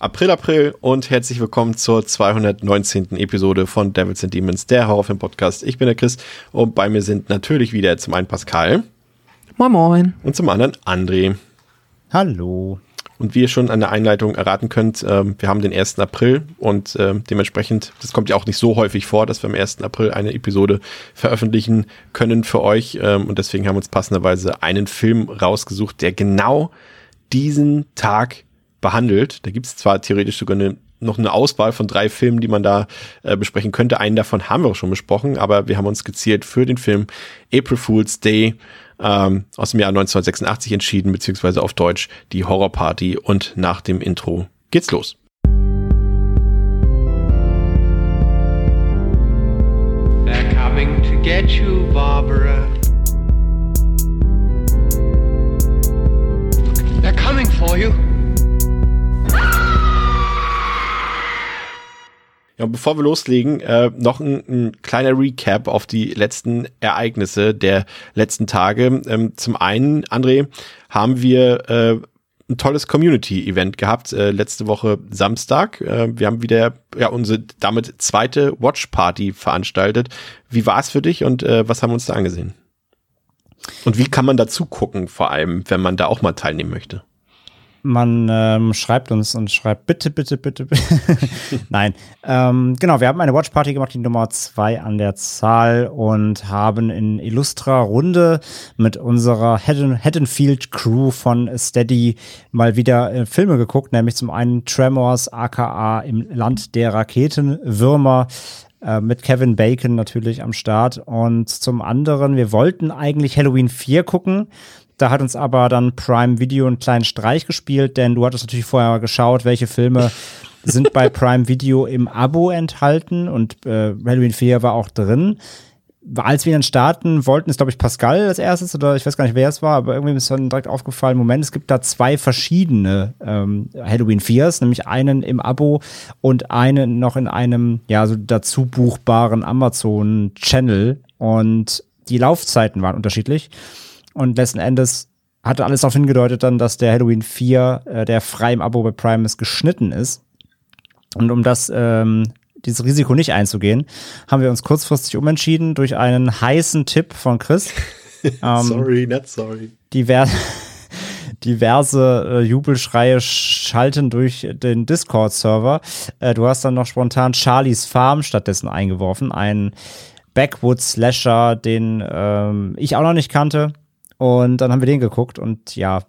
April, April und herzlich willkommen zur 219. Episode von Devils and Demons, der Horrorfilm-Podcast. Ich bin der Chris und bei mir sind natürlich wieder zum einen Pascal. Moin Moin. Und zum anderen André. Hallo. Und wie ihr schon an der Einleitung erraten könnt, ähm, wir haben den 1. April und ähm, dementsprechend, das kommt ja auch nicht so häufig vor, dass wir am 1. April eine Episode veröffentlichen können für euch. Ähm, und deswegen haben wir uns passenderweise einen Film rausgesucht, der genau diesen Tag behandelt. Da gibt es zwar theoretisch sogar eine, noch eine Auswahl von drei Filmen, die man da äh, besprechen könnte. Einen davon haben wir auch schon besprochen, aber wir haben uns gezielt für den Film April Fool's Day ähm, aus dem Jahr 1986 entschieden, beziehungsweise auf Deutsch die Horrorparty. Und nach dem Intro geht's los. They're coming to get you, Barbara. They're coming for you. Ja, bevor wir loslegen, äh, noch ein, ein kleiner Recap auf die letzten Ereignisse der letzten Tage. Ähm, zum einen, André, haben wir äh, ein tolles Community-Event gehabt, äh, letzte Woche Samstag. Äh, wir haben wieder ja unsere damit zweite Watch-Party veranstaltet. Wie war es für dich und äh, was haben wir uns da angesehen? Und wie kann man dazu gucken, vor allem, wenn man da auch mal teilnehmen möchte? Man ähm, schreibt uns und schreibt bitte, bitte, bitte, bitte. Nein. Ähm, genau, wir haben eine Watchparty gemacht, die Nummer zwei an der Zahl und haben in illustrer Runde mit unserer Haddonfield Crew von Steady mal wieder äh, Filme geguckt, nämlich zum einen Tremors, aka im Land der Raketenwürmer äh, mit Kevin Bacon natürlich am Start. Und zum anderen, wir wollten eigentlich Halloween 4 gucken. Da hat uns aber dann Prime Video einen kleinen Streich gespielt, denn du hattest natürlich vorher geschaut, welche Filme sind bei Prime Video im Abo enthalten und äh, Halloween 4 war auch drin. Als wir dann starten, wollten es, glaube ich, Pascal als erstes oder ich weiß gar nicht, wer es war, aber irgendwie ist dann direkt aufgefallen, Moment, es gibt da zwei verschiedene ähm, Halloween 4s, nämlich einen im Abo und einen noch in einem, ja, so dazu buchbaren Amazon-Channel und die Laufzeiten waren unterschiedlich. Und letzten Endes hatte alles darauf hingedeutet dann, dass der Halloween 4, äh, der frei im Abo bei Prime ist, geschnitten ist. Und um das, ähm, dieses Risiko nicht einzugehen, haben wir uns kurzfristig umentschieden durch einen heißen Tipp von Chris. ähm, sorry, not sorry. Diverse, diverse äh, Jubelschreie schalten durch den Discord-Server. Äh, du hast dann noch spontan Charlies Farm stattdessen eingeworfen, einen Backwoods-Slasher, den ähm, ich auch noch nicht kannte. Und dann haben wir den geguckt und ja.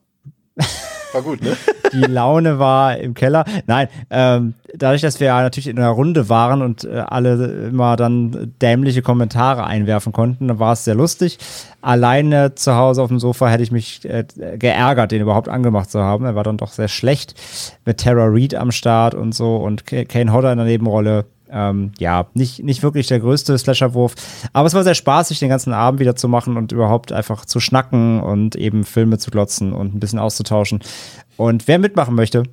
War gut, ne? Die Laune war im Keller. Nein, ähm, dadurch, dass wir natürlich in einer Runde waren und äh, alle immer dann dämliche Kommentare einwerfen konnten, war es sehr lustig. Alleine zu Hause auf dem Sofa hätte ich mich äh, geärgert, den überhaupt angemacht zu haben. Er war dann doch sehr schlecht mit Tara Reid am Start und so und Kane Hodder in der Nebenrolle. Ähm, ja, nicht, nicht wirklich der größte Slasherwurf. Aber es war sehr spaßig, den ganzen Abend wieder zu machen und überhaupt einfach zu schnacken und eben Filme zu glotzen und ein bisschen auszutauschen. Und wer mitmachen möchte,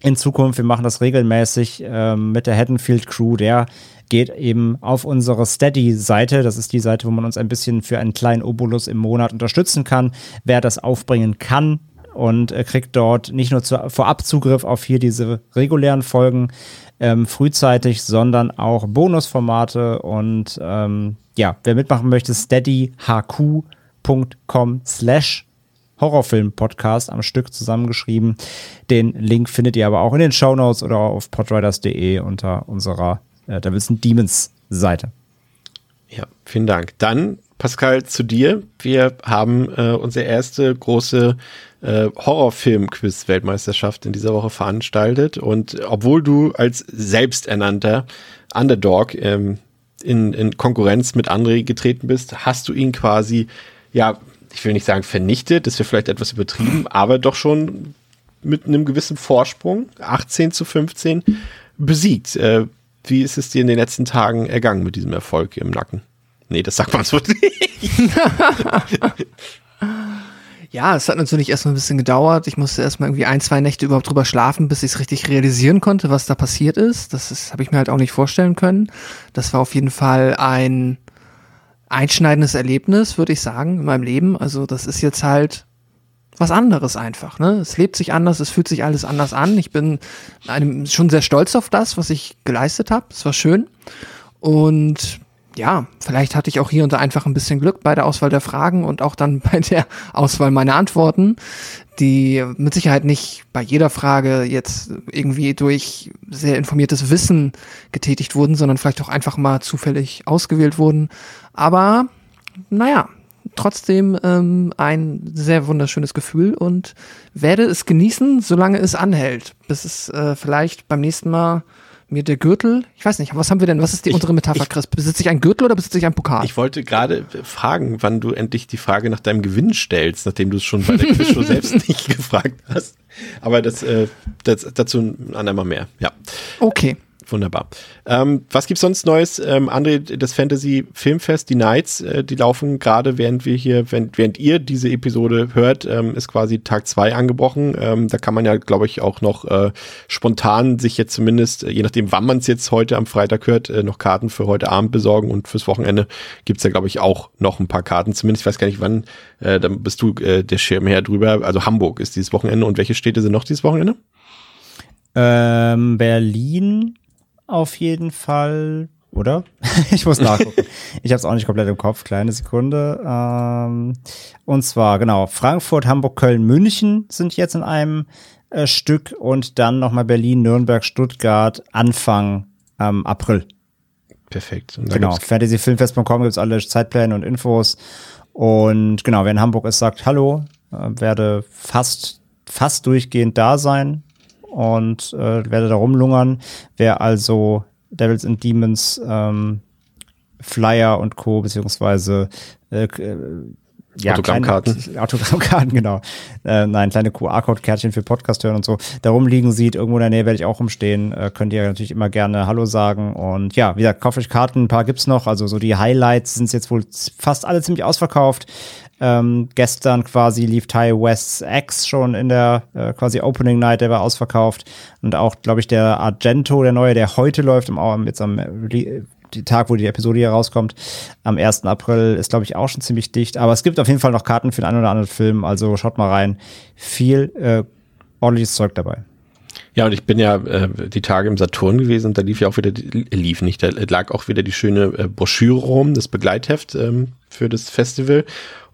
in Zukunft, wir machen das regelmäßig ähm, mit der Haddonfield Crew, der geht eben auf unsere Steady-Seite. Das ist die Seite, wo man uns ein bisschen für einen kleinen Obolus im Monat unterstützen kann. Wer das aufbringen kann, und äh, kriegt dort nicht nur zu, vorab Zugriff auf hier diese regulären Folgen ähm, frühzeitig, sondern auch Bonusformate und ähm, ja, wer mitmachen möchte, steadyhq.com slash Horrorfilm-Podcast am Stück zusammengeschrieben. Den Link findet ihr aber auch in den Show Notes oder auf podriders.de unter unserer äh, Devils Demons Seite. Ja, vielen Dank. Dann, Pascal, zu dir. Wir haben äh, unsere erste große äh, Horrorfilm-Quiz-Weltmeisterschaft in dieser Woche veranstaltet. Und obwohl du als selbsternannter Underdog ähm, in, in Konkurrenz mit André getreten bist, hast du ihn quasi, ja, ich will nicht sagen vernichtet, das wäre vielleicht etwas übertrieben, aber doch schon mit einem gewissen Vorsprung, 18 zu 15, besiegt. Äh, wie ist es dir in den letzten Tagen ergangen mit diesem Erfolg im Nacken? Nee, das sagt man so nicht. Ja, es hat natürlich erstmal ein bisschen gedauert. Ich musste erstmal irgendwie ein, zwei Nächte überhaupt drüber schlafen, bis ich es richtig realisieren konnte, was da passiert ist. Das habe ich mir halt auch nicht vorstellen können. Das war auf jeden Fall ein einschneidendes Erlebnis, würde ich sagen, in meinem Leben. Also das ist jetzt halt was anderes einfach. Ne? Es lebt sich anders, es fühlt sich alles anders an. Ich bin einem schon sehr stolz auf das, was ich geleistet habe. Es war schön. Und ja, vielleicht hatte ich auch hier und da einfach ein bisschen Glück bei der Auswahl der Fragen und auch dann bei der Auswahl meiner Antworten, die mit Sicherheit nicht bei jeder Frage jetzt irgendwie durch sehr informiertes Wissen getätigt wurden, sondern vielleicht auch einfach mal zufällig ausgewählt wurden. Aber naja, trotzdem ähm, ein sehr wunderschönes Gefühl und werde es genießen, solange es anhält, bis es äh, vielleicht beim nächsten Mal mir der Gürtel, ich weiß nicht, was haben wir denn, was ist die, ich, unsere Metapher, Chris? Besitze ich einen Gürtel oder besitze ich einen Pokal? Ich wollte gerade fragen, wann du endlich die Frage nach deinem Gewinn stellst, nachdem du es schon bei der Quizshow selbst nicht gefragt hast. Aber das, äh, das dazu ein andermal mehr, ja. Okay. Wunderbar. Ähm, was gibt's sonst Neues? Ähm, André, das Fantasy Filmfest, die Nights, äh, die laufen gerade, während wir hier, während, während ihr diese Episode hört, ähm, ist quasi Tag zwei angebrochen. Ähm, da kann man ja, glaube ich, auch noch äh, spontan sich jetzt zumindest, äh, je nachdem, wann man es jetzt heute am Freitag hört, äh, noch Karten für heute Abend besorgen und fürs Wochenende gibt's ja, glaube ich, auch noch ein paar Karten. Zumindest, ich weiß gar nicht, wann, äh, dann bist du äh, der Schirmherr drüber. Also Hamburg ist dieses Wochenende und welche Städte sind noch dieses Wochenende? Ähm, Berlin, auf jeden Fall, oder? ich muss nachgucken. ich habe es auch nicht komplett im Kopf. Kleine Sekunde. Ähm, und zwar, genau, Frankfurt, Hamburg, Köln, München sind jetzt in einem äh, Stück und dann nochmal Berlin, Nürnberg, Stuttgart, Anfang ähm, April. Perfekt. Genau, fantasyfilmfest.com gibt es alle Zeitpläne und Infos. Und genau, wer in Hamburg ist, sagt Hallo, äh, werde fast, fast durchgehend da sein und äh, werde da rumlungern. Wer also Devils and Demons ähm, Flyer und Co. beziehungsweise äh, äh ja, Autogrammkarten. Kleine, Autogrammkarten, genau. Äh, nein, kleine QR-Code-Kärtchen für Podcast hören und so. Da rumliegen sieht, irgendwo in der Nähe werde ich auch rumstehen. Äh, könnt ihr natürlich immer gerne Hallo sagen. Und ja, wie gesagt, kauft euch Karten, ein paar gibt's noch. Also so die Highlights sind jetzt wohl fast alle ziemlich ausverkauft. Ähm, gestern quasi lief Ty West's X schon in der äh, quasi Opening Night, der war ausverkauft. Und auch, glaube ich, der Argento, der neue, der heute läuft, im, jetzt am die Tag, wo die Episode hier rauskommt, am 1. April, ist, glaube ich, auch schon ziemlich dicht. Aber es gibt auf jeden Fall noch Karten für den einen oder anderen Film, also schaut mal rein. Viel äh, ordentliches Zeug dabei. Ja, und ich bin ja äh, die Tage im Saturn gewesen und da lief ja auch wieder, die, lief nicht, da lag auch wieder die schöne äh, Broschüre rum, das Begleitheft ähm, für das Festival.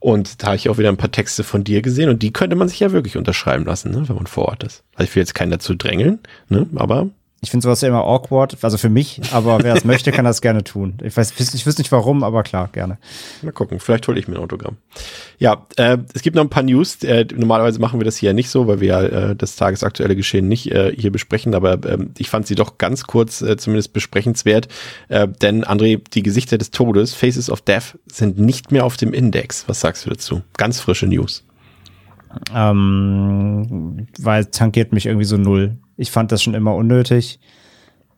Und da habe ich auch wieder ein paar Texte von dir gesehen und die könnte man sich ja wirklich unterschreiben lassen, ne, wenn man vor Ort ist. Also ich will jetzt keinen dazu drängeln, ne, aber ich finde sowas ja immer awkward, also für mich, aber wer es möchte, kann das gerne tun. Ich weiß, ich wüsste nicht warum, aber klar, gerne. Mal gucken, vielleicht hole ich mir ein Autogramm. Ja, äh, es gibt noch ein paar News. Äh, normalerweise machen wir das hier nicht so, weil wir ja äh, das tagesaktuelle Geschehen nicht äh, hier besprechen, aber äh, ich fand sie doch ganz kurz äh, zumindest besprechenswert. Äh, denn André, die Gesichter des Todes, Faces of Death, sind nicht mehr auf dem Index. Was sagst du dazu? Ganz frische News. Ähm, weil tankiert mich irgendwie so null. Ich fand das schon immer unnötig,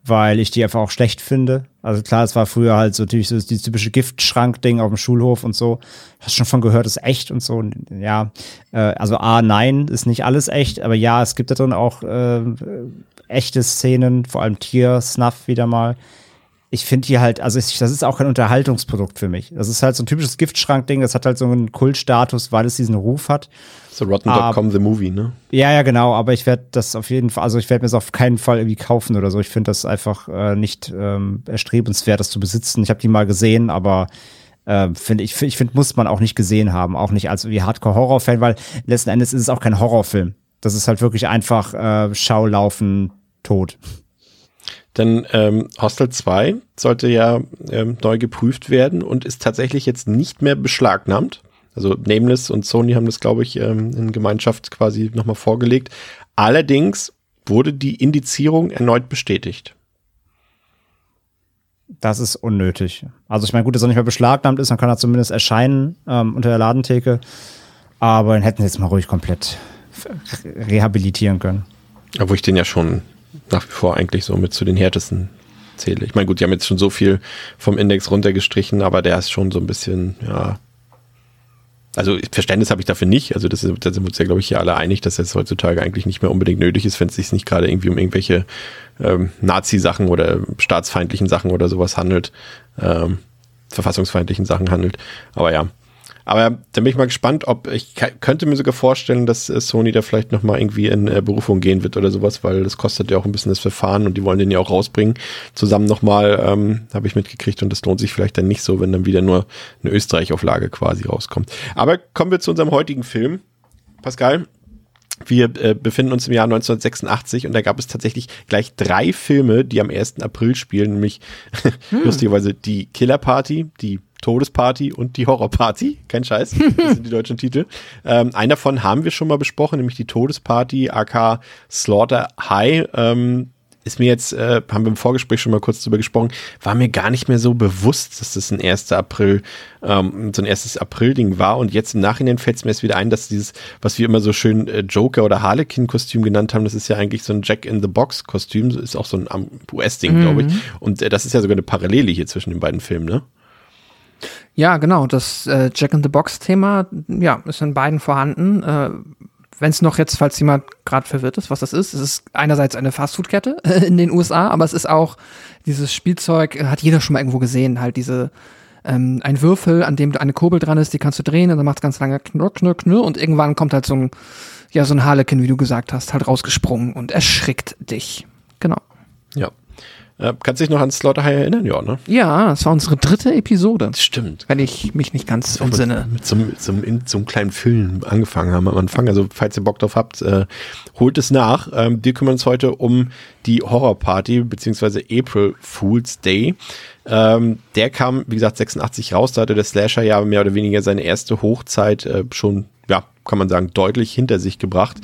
weil ich die einfach auch schlecht finde. Also klar, es war früher halt so natürlich so die typische Giftschrank-Ding auf dem Schulhof und so. Hast schon von gehört, ist echt und so. Ja, äh, also A, nein, ist nicht alles echt, aber ja, es gibt da drin auch äh, echte Szenen, vor allem Tier-Snuff wieder mal ich finde die halt, also ich, das ist auch kein Unterhaltungsprodukt für mich. Das ist halt so ein typisches Giftschrank-Ding, das hat halt so einen Kultstatus, weil es diesen Ruf hat. So Rotten.com the Movie, ne? Ja, ja, genau, aber ich werde das auf jeden Fall, also ich werde mir das auf keinen Fall irgendwie kaufen oder so. Ich finde das einfach äh, nicht ähm, erstrebenswert, das zu besitzen. Ich habe die mal gesehen, aber äh, finde ich, ich finde, muss man auch nicht gesehen haben, auch nicht als wie Hardcore-Horror-Fan, weil letzten Endes ist es auch kein Horrorfilm. Das ist halt wirklich einfach äh, Schaulaufen tot. Denn ähm, Hostel 2 sollte ja ähm, neu geprüft werden und ist tatsächlich jetzt nicht mehr beschlagnahmt. Also Nameless und Sony haben das, glaube ich, ähm, in Gemeinschaft quasi nochmal vorgelegt. Allerdings wurde die Indizierung erneut bestätigt. Das ist unnötig. Also ich meine, gut, dass er nicht mehr beschlagnahmt ist, dann kann er zumindest erscheinen ähm, unter der Ladentheke. Aber dann hätten sie jetzt mal ruhig komplett rehabilitieren können. Obwohl ich den ja schon nach wie vor eigentlich so mit zu den härtesten zähle. Ich meine, gut, die haben jetzt schon so viel vom Index runtergestrichen, aber der ist schon so ein bisschen, ja. Also Verständnis habe ich dafür nicht. Also das da sind wir uns ja, glaube ich, hier alle einig, dass das heutzutage eigentlich nicht mehr unbedingt nötig ist, wenn es sich nicht gerade irgendwie um irgendwelche ähm, Nazi-Sachen oder staatsfeindlichen Sachen oder sowas handelt, ähm, verfassungsfeindlichen Sachen handelt. Aber ja, aber da bin ich mal gespannt, ob ich könnte mir sogar vorstellen, dass äh, Sony da vielleicht nochmal irgendwie in äh, Berufung gehen wird oder sowas, weil das kostet ja auch ein bisschen das Verfahren und die wollen den ja auch rausbringen. Zusammen nochmal, ähm, habe ich mitgekriegt und das lohnt sich vielleicht dann nicht so, wenn dann wieder nur eine Österreich-Auflage quasi rauskommt. Aber kommen wir zu unserem heutigen Film. Pascal, wir äh, befinden uns im Jahr 1986 und da gab es tatsächlich gleich drei Filme, die am 1. April spielen, nämlich hm. lustigerweise die Killer Party, die Todesparty und die Horrorparty. Kein Scheiß. Das sind die deutschen Titel. Ähm, einen davon haben wir schon mal besprochen, nämlich die Todesparty, AK Slaughter High. Ähm, ist mir jetzt, äh, haben wir im Vorgespräch schon mal kurz drüber gesprochen, war mir gar nicht mehr so bewusst, dass das ein 1. April, ähm, so ein erstes April-Ding war. Und jetzt im Nachhinein fällt es mir erst wieder ein, dass dieses, was wir immer so schön äh, Joker oder Harlequin-Kostüm genannt haben, das ist ja eigentlich so ein Jack-in-the-Box-Kostüm, ist auch so ein US-Ding, mhm. glaube ich. Und äh, das ist ja sogar eine Parallele hier zwischen den beiden Filmen, ne? Ja, genau. Das äh, Jack in the Box-Thema, ja, ist in beiden vorhanden. Äh, Wenn es noch jetzt, falls jemand gerade verwirrt ist, was das ist, es ist einerseits eine Fastfood-Kette in den USA, aber es ist auch dieses Spielzeug, äh, hat jeder schon mal irgendwo gesehen, halt diese ähm, ein Würfel, an dem eine Kurbel dran ist, die kannst du drehen und dann macht es ganz lange knurr, knurr, knurr und irgendwann kommt halt so ein, ja, so ein Harlekin, wie du gesagt hast, halt rausgesprungen und erschrickt dich. Genau. Ja, äh, kannst du dich noch an Slaughter High erinnern? Ja, ne? Ja, das war unsere dritte Episode. Das stimmt. Wenn ich mich nicht ganz entsinne. Mit so, mit, so, mit so einem kleinen Film angefangen haben am Anfang. Also, falls ihr Bock drauf habt, äh, holt es nach. Ähm, wir kümmern uns heute um die Horrorparty, beziehungsweise April Fool's Day. Ähm, der kam, wie gesagt, 86 raus. Da hatte der Slasher ja mehr oder weniger seine erste Hochzeit äh, schon, ja, kann man sagen, deutlich hinter sich gebracht.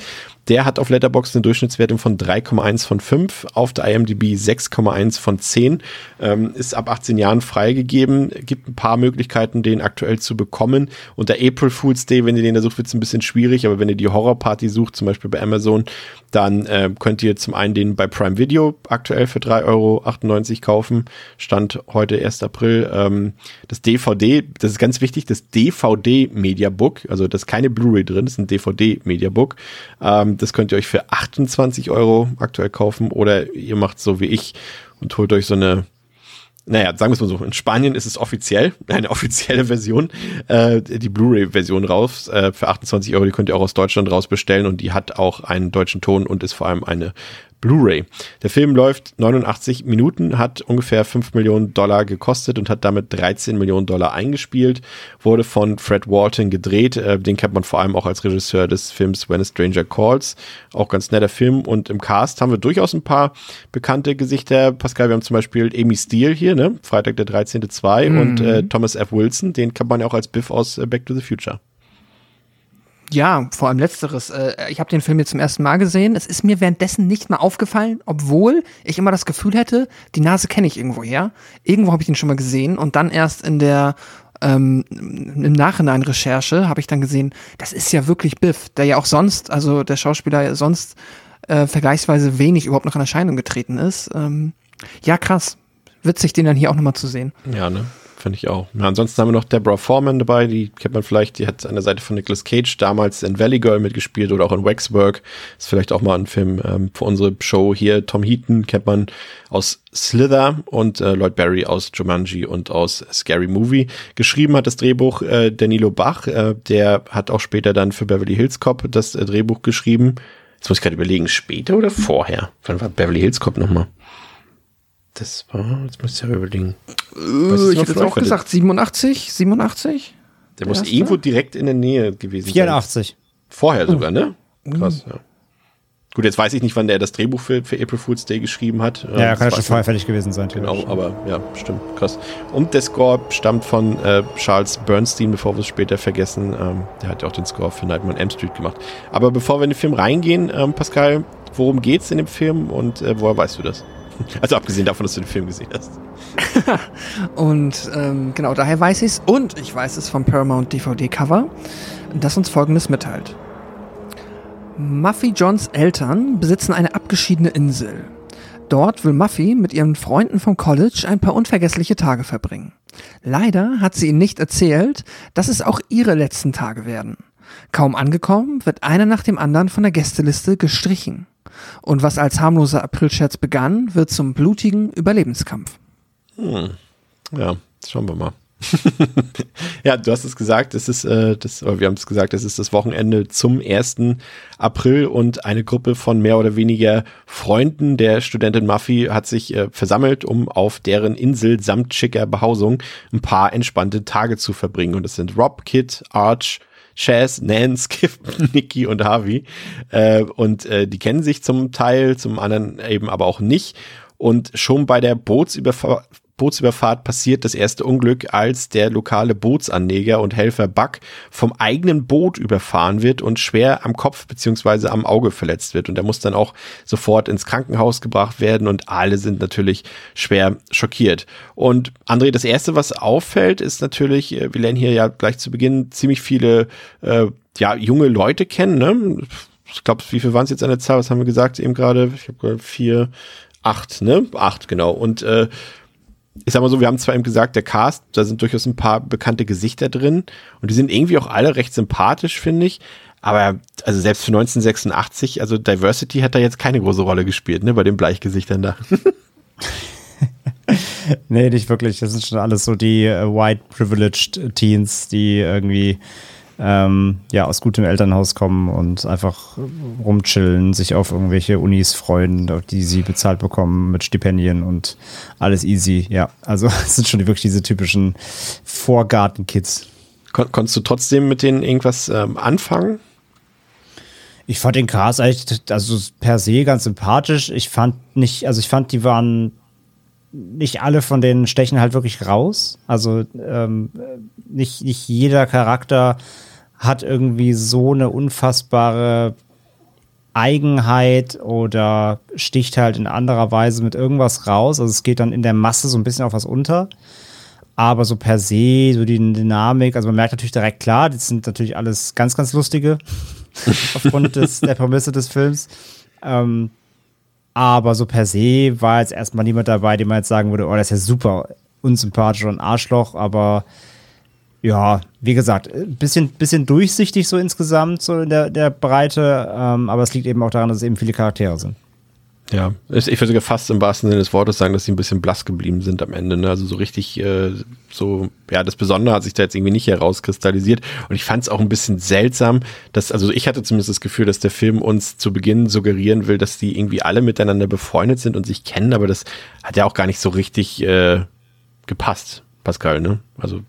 Der hat auf Letterboxd eine Durchschnittswertung von 3,1 von 5, auf der IMDb 6,1 von 10, ähm, ist ab 18 Jahren freigegeben, gibt ein paar Möglichkeiten, den aktuell zu bekommen. Und der April Fool's Day, wenn ihr den da sucht, wird es ein bisschen schwierig, aber wenn ihr die Horrorparty sucht, zum Beispiel bei Amazon, dann äh, könnt ihr zum einen den bei Prime Video aktuell für 3,98 Euro kaufen. Stand heute 1. April. Ähm, das DVD, das ist ganz wichtig, das DVD Mediabook, also das ist keine Blu-ray drin, das ist ein DVD Mediabook. Ähm, das könnt ihr euch für 28 Euro aktuell kaufen oder ihr macht so wie ich und holt euch so eine naja, sagen wir es mal so, in Spanien ist es offiziell, eine offizielle Version, äh, die Blu-ray-Version raus äh, für 28 Euro, die könnt ihr auch aus Deutschland raus bestellen und die hat auch einen deutschen Ton und ist vor allem eine Blu-ray. Der Film läuft 89 Minuten, hat ungefähr 5 Millionen Dollar gekostet und hat damit 13 Millionen Dollar eingespielt, wurde von Fred Walton gedreht, äh, den kennt man vor allem auch als Regisseur des Films When a Stranger Calls, auch ganz netter Film und im Cast haben wir durchaus ein paar bekannte Gesichter. Pascal, wir haben zum Beispiel Amy Steele hier, ne? Freitag der 13.2 mhm. und äh, Thomas F. Wilson, den kennt man ja auch als Biff aus äh, Back to the Future. Ja, vor allem letzteres. Äh, ich habe den Film jetzt zum ersten Mal gesehen. Es ist mir währenddessen nicht mal aufgefallen, obwohl ich immer das Gefühl hätte, die Nase kenne ich irgendwo her. Irgendwo habe ich ihn schon mal gesehen und dann erst in der ähm, im Nachhinein Recherche habe ich dann gesehen, das ist ja wirklich Biff, der ja auch sonst, also der Schauspieler sonst äh, vergleichsweise wenig überhaupt noch in Erscheinung getreten ist. Ähm, ja, krass. Witzig, den dann hier auch nochmal zu sehen. Ja, ne? Finde ich auch. Ja, ansonsten haben wir noch Deborah Foreman dabei, die kennt man vielleicht, die hat an der Seite von Nicolas Cage damals in Valley Girl mitgespielt oder auch in Waxwork. Ist vielleicht auch mal ein Film ähm, für unsere Show hier. Tom Heaton kennt man aus Slither und äh, Lloyd Barry aus Jumanji und aus Scary Movie. Geschrieben hat das Drehbuch äh, Danilo Bach, äh, der hat auch später dann für Beverly Hills Cop das äh, Drehbuch geschrieben. Jetzt muss ich gerade überlegen, später oder vorher? Wann war Beverly Hills Cop nochmal? Das war, jetzt muss ich ja überlegen. Äh, ich hätte jetzt auch gesagt 87, 87? Der, der muss erste? irgendwo direkt in der Nähe gewesen 84. sein. 84. Vorher sogar, ne? Krass, ja. Gut, jetzt weiß ich nicht, wann der das Drehbuch für, für April Fool's Day geschrieben hat. Ja, ja kann ja schon vorher fertig gewesen sein. Genau, aber ja, stimmt, krass. Und der Score stammt von äh, Charles Bernstein, bevor wir es später vergessen. Ähm, der hat ja auch den Score für Nightmare on M Street gemacht. Aber bevor wir in den Film reingehen, ähm, Pascal, worum geht's in dem Film und äh, woher weißt du das? Also abgesehen davon, dass du den Film gesehen hast. und ähm, genau, daher weiß ich es. Und ich weiß es vom Paramount DVD-Cover, das uns folgendes mitteilt. Muffy Johns Eltern besitzen eine abgeschiedene Insel. Dort will Muffy mit ihren Freunden vom College ein paar unvergessliche Tage verbringen. Leider hat sie ihnen nicht erzählt, dass es auch ihre letzten Tage werden. Kaum angekommen, wird einer nach dem anderen von der Gästeliste gestrichen. Und was als harmloser Aprilscherz begann, wird zum blutigen Überlebenskampf. Hm. Ja, schauen wir mal. ja, du hast es gesagt, es ist äh, das, wir haben es gesagt, es ist das Wochenende zum 1. April und eine Gruppe von mehr oder weniger Freunden der Studentin Muffy hat sich äh, versammelt, um auf deren Insel samt schicker Behausung ein paar entspannte Tage zu verbringen. Und es sind Rob, Kid, Arch, Chaz, Nance, Skip, Nikki und Harvey. Äh, und äh, die kennen sich zum Teil, zum anderen eben aber auch nicht. Und schon bei der Bootsüberfahrt Bootsüberfahrt passiert das erste Unglück, als der lokale Bootsanleger und Helfer Buck vom eigenen Boot überfahren wird und schwer am Kopf beziehungsweise am Auge verletzt wird. Und er muss dann auch sofort ins Krankenhaus gebracht werden und alle sind natürlich schwer schockiert. Und André, das erste, was auffällt, ist natürlich, äh, wir lernen hier ja gleich zu Beginn ziemlich viele äh, ja, junge Leute kennen. Ne? Ich glaube, wie viel waren es jetzt an der Zahl? Was haben wir gesagt eben gerade? Ich habe vier, acht, ne? Acht, genau. Und äh, ich sag mal so, wir haben zwar eben gesagt, der Cast, da sind durchaus ein paar bekannte Gesichter drin und die sind irgendwie auch alle recht sympathisch, finde ich. Aber also selbst für 1986, also Diversity hat da jetzt keine große Rolle gespielt, ne, bei den Bleichgesichtern da. nee, nicht wirklich. Das sind schon alles so die uh, white privileged Teens, die irgendwie ähm, ja, aus gutem Elternhaus kommen und einfach rumchillen, sich auf irgendwelche Unis freuen, die sie bezahlt bekommen mit Stipendien und alles easy. Ja, also es sind schon wirklich diese typischen Vorgarten-Kids. Kon konntest du trotzdem mit denen irgendwas ähm, anfangen? Ich fand den Cast eigentlich, also per se ganz sympathisch. Ich fand nicht, also ich fand, die waren nicht alle von denen stechen halt wirklich raus. Also ähm, nicht, nicht jeder Charakter hat irgendwie so eine unfassbare Eigenheit oder sticht halt in anderer Weise mit irgendwas raus. Also es geht dann in der Masse so ein bisschen auf was unter. Aber so per se, so die Dynamik, also man merkt natürlich direkt klar, das sind natürlich alles ganz, ganz lustige aufgrund des, der Prämisse des Films. Ähm, aber so per se war jetzt erstmal niemand dabei, dem man jetzt sagen würde, oh, das ist ja super unsympathisch und Arschloch, aber ja, wie gesagt, bisschen, bisschen durchsichtig so insgesamt, so in der, der Breite, ähm, aber es liegt eben auch daran, dass es eben viele Charaktere sind. Ja, ich würde sogar fast im wahrsten Sinne des Wortes sagen, dass sie ein bisschen blass geblieben sind am Ende. Ne? Also so richtig, äh, so, ja, das Besondere hat sich da jetzt irgendwie nicht herauskristallisiert. Und ich fand es auch ein bisschen seltsam, dass, also ich hatte zumindest das Gefühl, dass der Film uns zu Beginn suggerieren will, dass die irgendwie alle miteinander befreundet sind und sich kennen, aber das hat ja auch gar nicht so richtig äh, gepasst, Pascal, ne? Also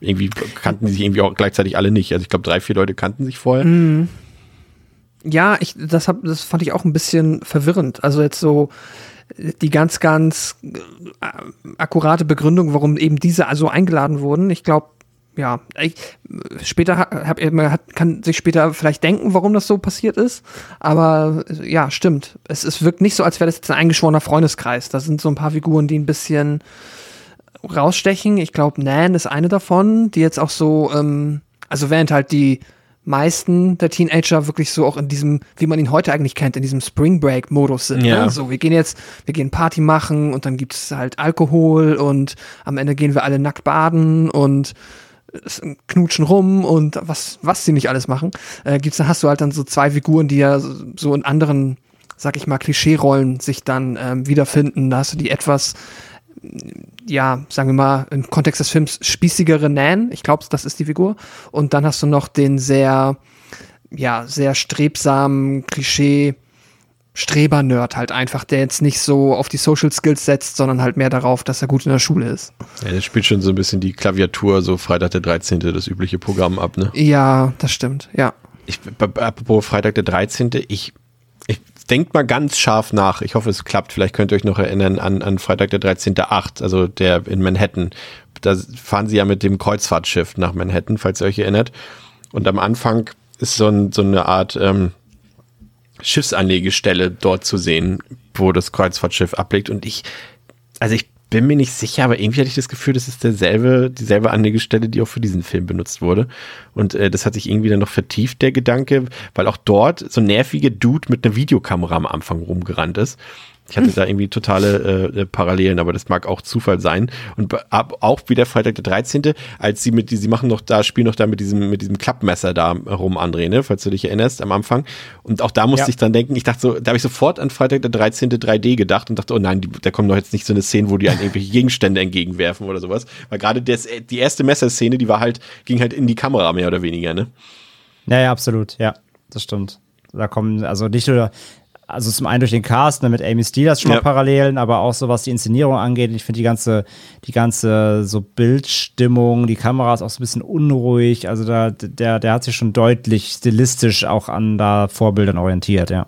irgendwie kannten die sich irgendwie auch gleichzeitig alle nicht. Also ich glaube, drei, vier Leute kannten sich vorher. Mhm. Ja, ich, das, hab, das fand ich auch ein bisschen verwirrend. Also jetzt so die ganz, ganz äh, akkurate Begründung, warum eben diese also eingeladen wurden. Ich glaube, ja, ich, später hab, man hat, kann sich später vielleicht denken, warum das so passiert ist. Aber ja, stimmt. Es, es wirkt nicht so, als wäre das jetzt ein eingeschworener Freundeskreis. Da sind so ein paar Figuren, die ein bisschen rausstechen. Ich glaube, Nan ist eine davon, die jetzt auch so, ähm, also während halt die meisten der Teenager wirklich so auch in diesem, wie man ihn heute eigentlich kennt, in diesem Spring Break Modus sind. Ne? Ja. Ne? So, wir gehen jetzt, wir gehen Party machen und dann gibt's halt Alkohol und am Ende gehen wir alle nackt baden und knutschen rum und was, was sie nicht alles machen. Äh, gibt's, dann hast du halt dann so zwei Figuren, die ja so in anderen, sag ich mal, Klischee-Rollen sich dann ähm, wiederfinden. Da hast du die etwas ja, sagen wir mal, im Kontext des Films spießigere Nan. Ich glaube, das ist die Figur. Und dann hast du noch den sehr, ja, sehr strebsamen Klischee Streber-Nerd halt einfach, der jetzt nicht so auf die Social Skills setzt, sondern halt mehr darauf, dass er gut in der Schule ist. Ja, der spielt schon so ein bisschen die Klaviatur, so Freitag der 13., das übliche Programm ab, ne? Ja, das stimmt, ja. Ich, apropos Freitag der 13., ich denkt mal ganz scharf nach. Ich hoffe, es klappt. Vielleicht könnt ihr euch noch erinnern an, an Freitag der 13.8., also der in Manhattan. Da fahren sie ja mit dem Kreuzfahrtschiff nach Manhattan, falls ihr euch erinnert. Und am Anfang ist so, ein, so eine Art ähm, Schiffsanlegestelle dort zu sehen, wo das Kreuzfahrtschiff ablegt. Und ich, also ich bin mir nicht sicher, aber irgendwie hatte ich das Gefühl, das ist derselbe, dieselbe Anlegestelle, die auch für diesen Film benutzt wurde. Und äh, das hat sich irgendwie dann noch vertieft, der Gedanke, weil auch dort so ein nerviger Dude mit einer Videokamera am Anfang rumgerannt ist. Ich hatte da irgendwie totale äh, Parallelen, aber das mag auch Zufall sein. Und ab, auch wieder Freitag der 13., als sie mit, die, sie machen noch da, spielen noch da mit diesem, mit diesem Klappmesser da rum, André, ne, falls du dich erinnerst, am Anfang. Und auch da musste ja. ich dann denken, ich dachte so, da habe ich sofort an Freitag der 13. 3D gedacht und dachte, oh nein, die, da kommen doch jetzt nicht so eine Szene, wo die an irgendwelche Gegenstände entgegenwerfen oder sowas. Weil gerade die erste Messerszene, die war halt, ging halt in die Kamera mehr oder weniger, ne? Ja, ja, absolut, ja, das stimmt. Da kommen, also nicht nur, also zum einen durch den Cast ne, mit Amy Steelers schon ja. mal Parallelen, aber auch so was die Inszenierung angeht. Ich finde die ganze, die ganze so Bildstimmung, die Kamera ist auch so ein bisschen unruhig. Also da, der, der hat sich schon deutlich stilistisch auch an da Vorbildern orientiert, ja.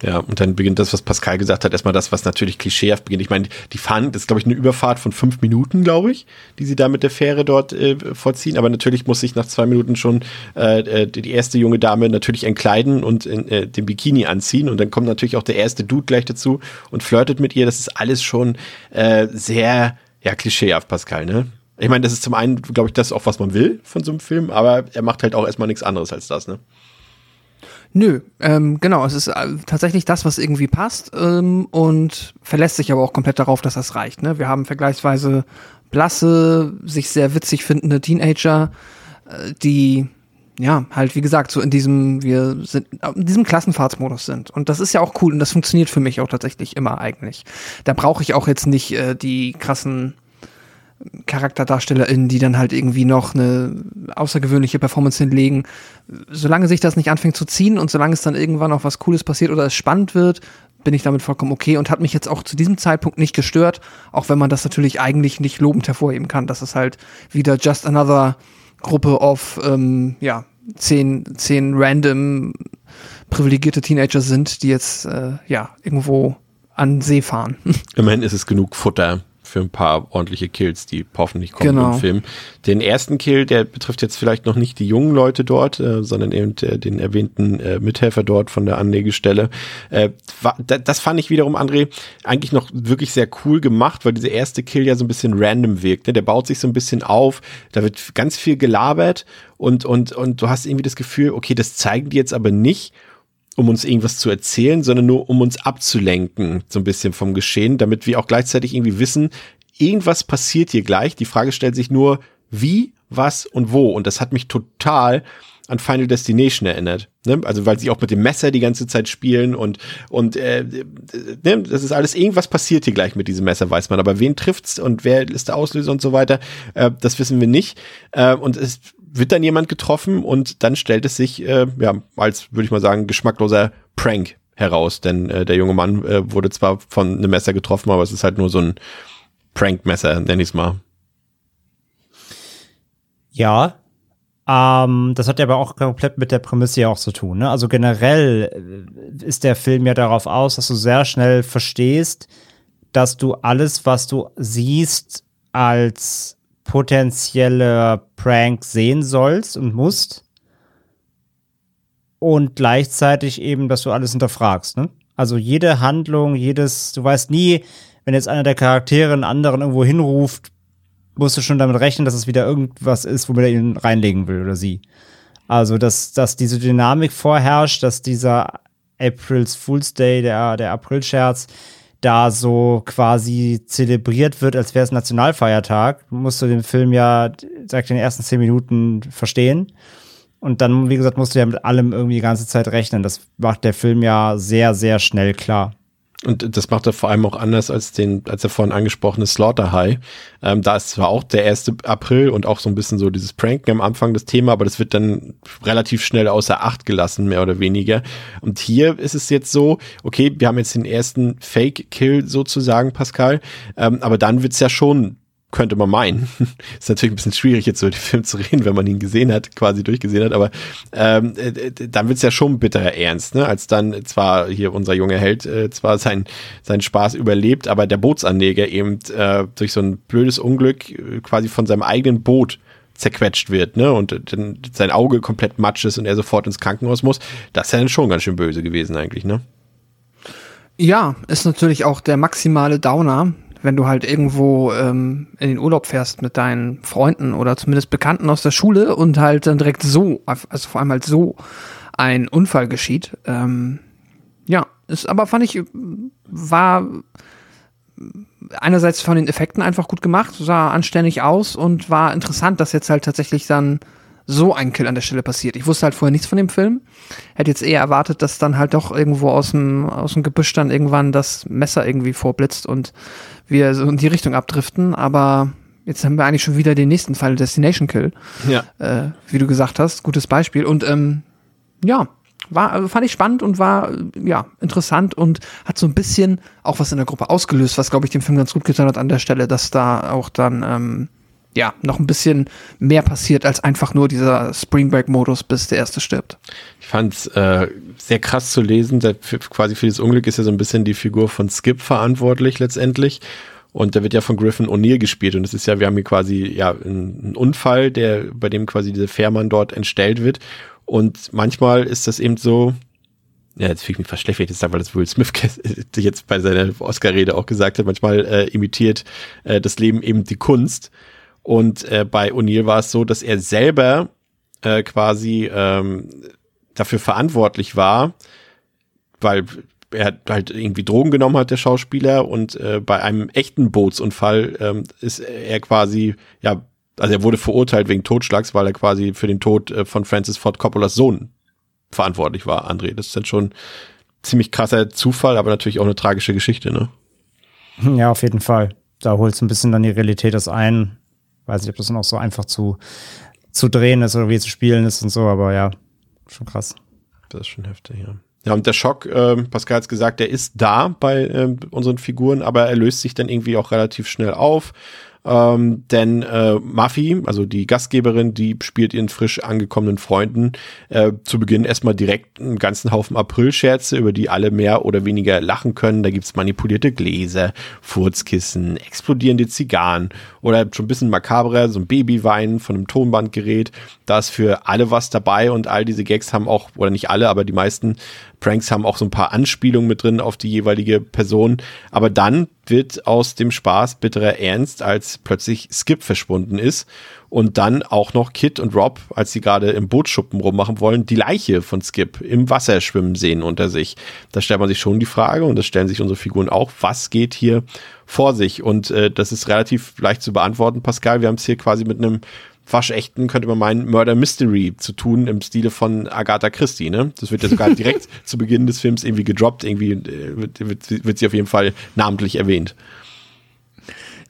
Ja, und dann beginnt das, was Pascal gesagt hat, erstmal das, was natürlich klischeehaft beginnt. Ich meine, die fahren, das ist, glaube ich, eine Überfahrt von fünf Minuten, glaube ich, die sie da mit der Fähre dort äh, vorziehen. Aber natürlich muss sich nach zwei Minuten schon äh, äh die erste junge Dame natürlich entkleiden und äh, den Bikini anziehen. Und dann kommt natürlich auch der erste Dude gleich dazu und flirtet mit ihr. Das ist alles schon äh, sehr, ja, klischeehaft, Pascal, ne? Ich meine, das ist zum einen, glaube ich, das auch, was man will von so einem Film, aber er macht halt auch erstmal nichts anderes als das, ne? Nö, ähm, genau, es ist äh, tatsächlich das, was irgendwie passt ähm, und verlässt sich aber auch komplett darauf, dass das reicht. Ne? Wir haben vergleichsweise blasse, sich sehr witzig findende Teenager, äh, die ja, halt wie gesagt, so in diesem, wir sind, in diesem Klassenfahrtsmodus sind. Und das ist ja auch cool und das funktioniert für mich auch tatsächlich immer eigentlich. Da brauche ich auch jetzt nicht äh, die krassen CharakterdarstellerInnen, die dann halt irgendwie noch eine außergewöhnliche Performance hinlegen. Solange sich das nicht anfängt zu ziehen und solange es dann irgendwann auch was Cooles passiert oder es spannend wird, bin ich damit vollkommen okay und hat mich jetzt auch zu diesem Zeitpunkt nicht gestört, auch wenn man das natürlich eigentlich nicht lobend hervorheben kann, dass es halt wieder just another Gruppe of, ähm, ja, zehn, zehn random privilegierte Teenager sind, die jetzt, äh, ja, irgendwo an See fahren. Immerhin ist es genug Futter für ein paar ordentliche Kills, die hoffentlich kommen genau. im Film. Den ersten Kill, der betrifft jetzt vielleicht noch nicht die jungen Leute dort, äh, sondern eben äh, den erwähnten äh, Mithelfer dort von der Anlegestelle. Äh, war, da, das fand ich wiederum, André, eigentlich noch wirklich sehr cool gemacht, weil dieser erste Kill ja so ein bisschen random wirkt. Ne? Der baut sich so ein bisschen auf, da wird ganz viel gelabert und, und, und du hast irgendwie das Gefühl, okay, das zeigen die jetzt aber nicht um uns irgendwas zu erzählen, sondern nur um uns abzulenken, so ein bisschen vom Geschehen, damit wir auch gleichzeitig irgendwie wissen, irgendwas passiert hier gleich. Die Frage stellt sich nur, wie, was und wo. Und das hat mich total an Final Destination erinnert. Ne? Also weil sie auch mit dem Messer die ganze Zeit spielen und und äh, ne? das ist alles irgendwas passiert hier gleich mit diesem Messer, weiß man. Aber wen trifft's und wer ist der Auslöser und so weiter, äh, das wissen wir nicht. Äh, und es wird dann jemand getroffen und dann stellt es sich, äh, ja, als, würde ich mal sagen, geschmackloser Prank heraus. Denn äh, der junge Mann äh, wurde zwar von einem Messer getroffen, aber es ist halt nur so ein Prank-Messer, nenn ich es mal. Ja, ähm, das hat ja aber auch komplett mit der Prämisse ja auch zu tun. Ne? Also generell äh, ist der Film ja darauf aus, dass du sehr schnell verstehst, dass du alles, was du siehst, als potenzielle Prank sehen sollst und musst. Und gleichzeitig eben, dass du alles hinterfragst. Ne? Also jede Handlung, jedes, du weißt nie, wenn jetzt einer der Charaktere einen anderen irgendwo hinruft, musst du schon damit rechnen, dass es wieder irgendwas ist, womit er ihn reinlegen will oder sie. Also, dass, dass diese Dynamik vorherrscht, dass dieser April's Fool's Day, der, der Aprilscherz, da so quasi zelebriert wird, als wäre es Nationalfeiertag, musst du den Film ja, sag ich, in den ersten zehn Minuten verstehen. Und dann, wie gesagt, musst du ja mit allem irgendwie die ganze Zeit rechnen. Das macht der Film ja sehr, sehr schnell klar. Und das macht er vor allem auch anders als den, als der vorhin angesprochene Slaughter High. Ähm, da ist zwar auch der 1. April und auch so ein bisschen so dieses Pranken am Anfang des Thema, aber das wird dann relativ schnell außer Acht gelassen, mehr oder weniger. Und hier ist es jetzt so, okay, wir haben jetzt den ersten Fake-Kill sozusagen, Pascal, ähm, aber dann wird's ja schon könnte man meinen. ist natürlich ein bisschen schwierig, jetzt über den Film zu reden, wenn man ihn gesehen hat, quasi durchgesehen hat, aber ähm, äh, dann wird's ja schon bitterer ernst, ne? als dann zwar hier unser junger Held äh, zwar sein, sein Spaß überlebt, aber der Bootsanleger eben äh, durch so ein blödes Unglück äh, quasi von seinem eigenen Boot zerquetscht wird, ne? Und dann sein Auge komplett matsch ist und er sofort ins Krankenhaus muss. Das ist ja dann schon ganz schön böse gewesen eigentlich, ne? Ja, ist natürlich auch der maximale Downer, wenn du halt irgendwo ähm, in den Urlaub fährst mit deinen Freunden oder zumindest Bekannten aus der Schule und halt dann direkt so, also vor allem halt so ein Unfall geschieht. Ähm, ja, ist aber fand ich, war einerseits von den Effekten einfach gut gemacht, sah anständig aus und war interessant, dass jetzt halt tatsächlich dann so ein Kill an der Stelle passiert. Ich wusste halt vorher nichts von dem Film. Hätte jetzt eher erwartet, dass dann halt doch irgendwo aus dem, aus dem Gebüsch dann irgendwann das Messer irgendwie vorblitzt und wir so in die Richtung abdriften. Aber jetzt haben wir eigentlich schon wieder den nächsten Fall, Destination Kill. Ja. Äh, wie du gesagt hast, gutes Beispiel. Und ähm, ja, war, also fand ich spannend und war ja interessant und hat so ein bisschen auch was in der Gruppe ausgelöst, was glaube ich dem Film ganz gut getan hat an der Stelle, dass da auch dann ähm, ja noch ein bisschen mehr passiert als einfach nur dieser Spring Break Modus, bis der erste stirbt. Ich fand es äh, sehr krass zu lesen. Für, quasi für das Unglück ist ja so ein bisschen die Figur von Skip verantwortlich letztendlich. Und der wird ja von Griffin O'Neill gespielt. Und das ist ja, wir haben hier quasi ja einen Unfall, der, bei dem quasi diese Fährmann dort entstellt wird. Und manchmal ist das eben so, ja, jetzt fühle ich mich fast schlecht, wenn ich das sage, weil das Will Smith jetzt bei seiner Oscar-Rede auch gesagt hat, manchmal äh, imitiert äh, das Leben eben die Kunst. Und äh, bei O'Neill war es so, dass er selber äh, quasi ähm, dafür verantwortlich war, weil er halt irgendwie Drogen genommen hat, der Schauspieler, und äh, bei einem echten Bootsunfall ähm, ist er quasi, ja, also er wurde verurteilt wegen Totschlags, weil er quasi für den Tod äh, von Francis Ford Coppolas Sohn verantwortlich war, André. Das ist dann schon ziemlich krasser Zufall, aber natürlich auch eine tragische Geschichte, ne? Ja, auf jeden Fall. Da holt es ein bisschen dann die Realität das ein. Weiß nicht, ob das auch so einfach zu, zu drehen ist oder wie zu spielen ist und so, aber ja, schon krass. Das ist schon heftig, ja. Ja, und der Schock, äh, Pascal hat gesagt, der ist da bei äh, unseren Figuren, aber er löst sich dann irgendwie auch relativ schnell auf. Ähm, denn äh, Muffy, also die Gastgeberin, die spielt ihren frisch angekommenen Freunden äh, zu Beginn erstmal direkt einen ganzen Haufen Aprilscherze, über die alle mehr oder weniger lachen können. Da gibt's manipulierte Gläser, Furzkissen, explodierende Zigarren oder schon ein bisschen makaberer, so ein Babywein von einem Tonbandgerät. Da ist für alle was dabei und all diese Gags haben auch, oder nicht alle, aber die meisten Pranks haben auch so ein paar Anspielungen mit drin auf die jeweilige Person. Aber dann wird aus dem Spaß bitterer Ernst, als plötzlich Skip verschwunden ist und dann auch noch Kit und Rob, als sie gerade im Bootschuppen rummachen wollen, die Leiche von Skip im Wasser schwimmen sehen unter sich. Da stellt man sich schon die Frage und das stellen sich unsere Figuren auch, was geht hier vor sich? Und äh, das ist relativ leicht zu beantworten, Pascal. Wir haben es hier quasi mit einem waschechten, könnte man meinen, Murder Mystery zu tun im Stile von Agatha Christie, ne? Das wird ja sogar direkt zu Beginn des Films irgendwie gedroppt, irgendwie äh, wird, wird, wird sie auf jeden Fall namentlich erwähnt.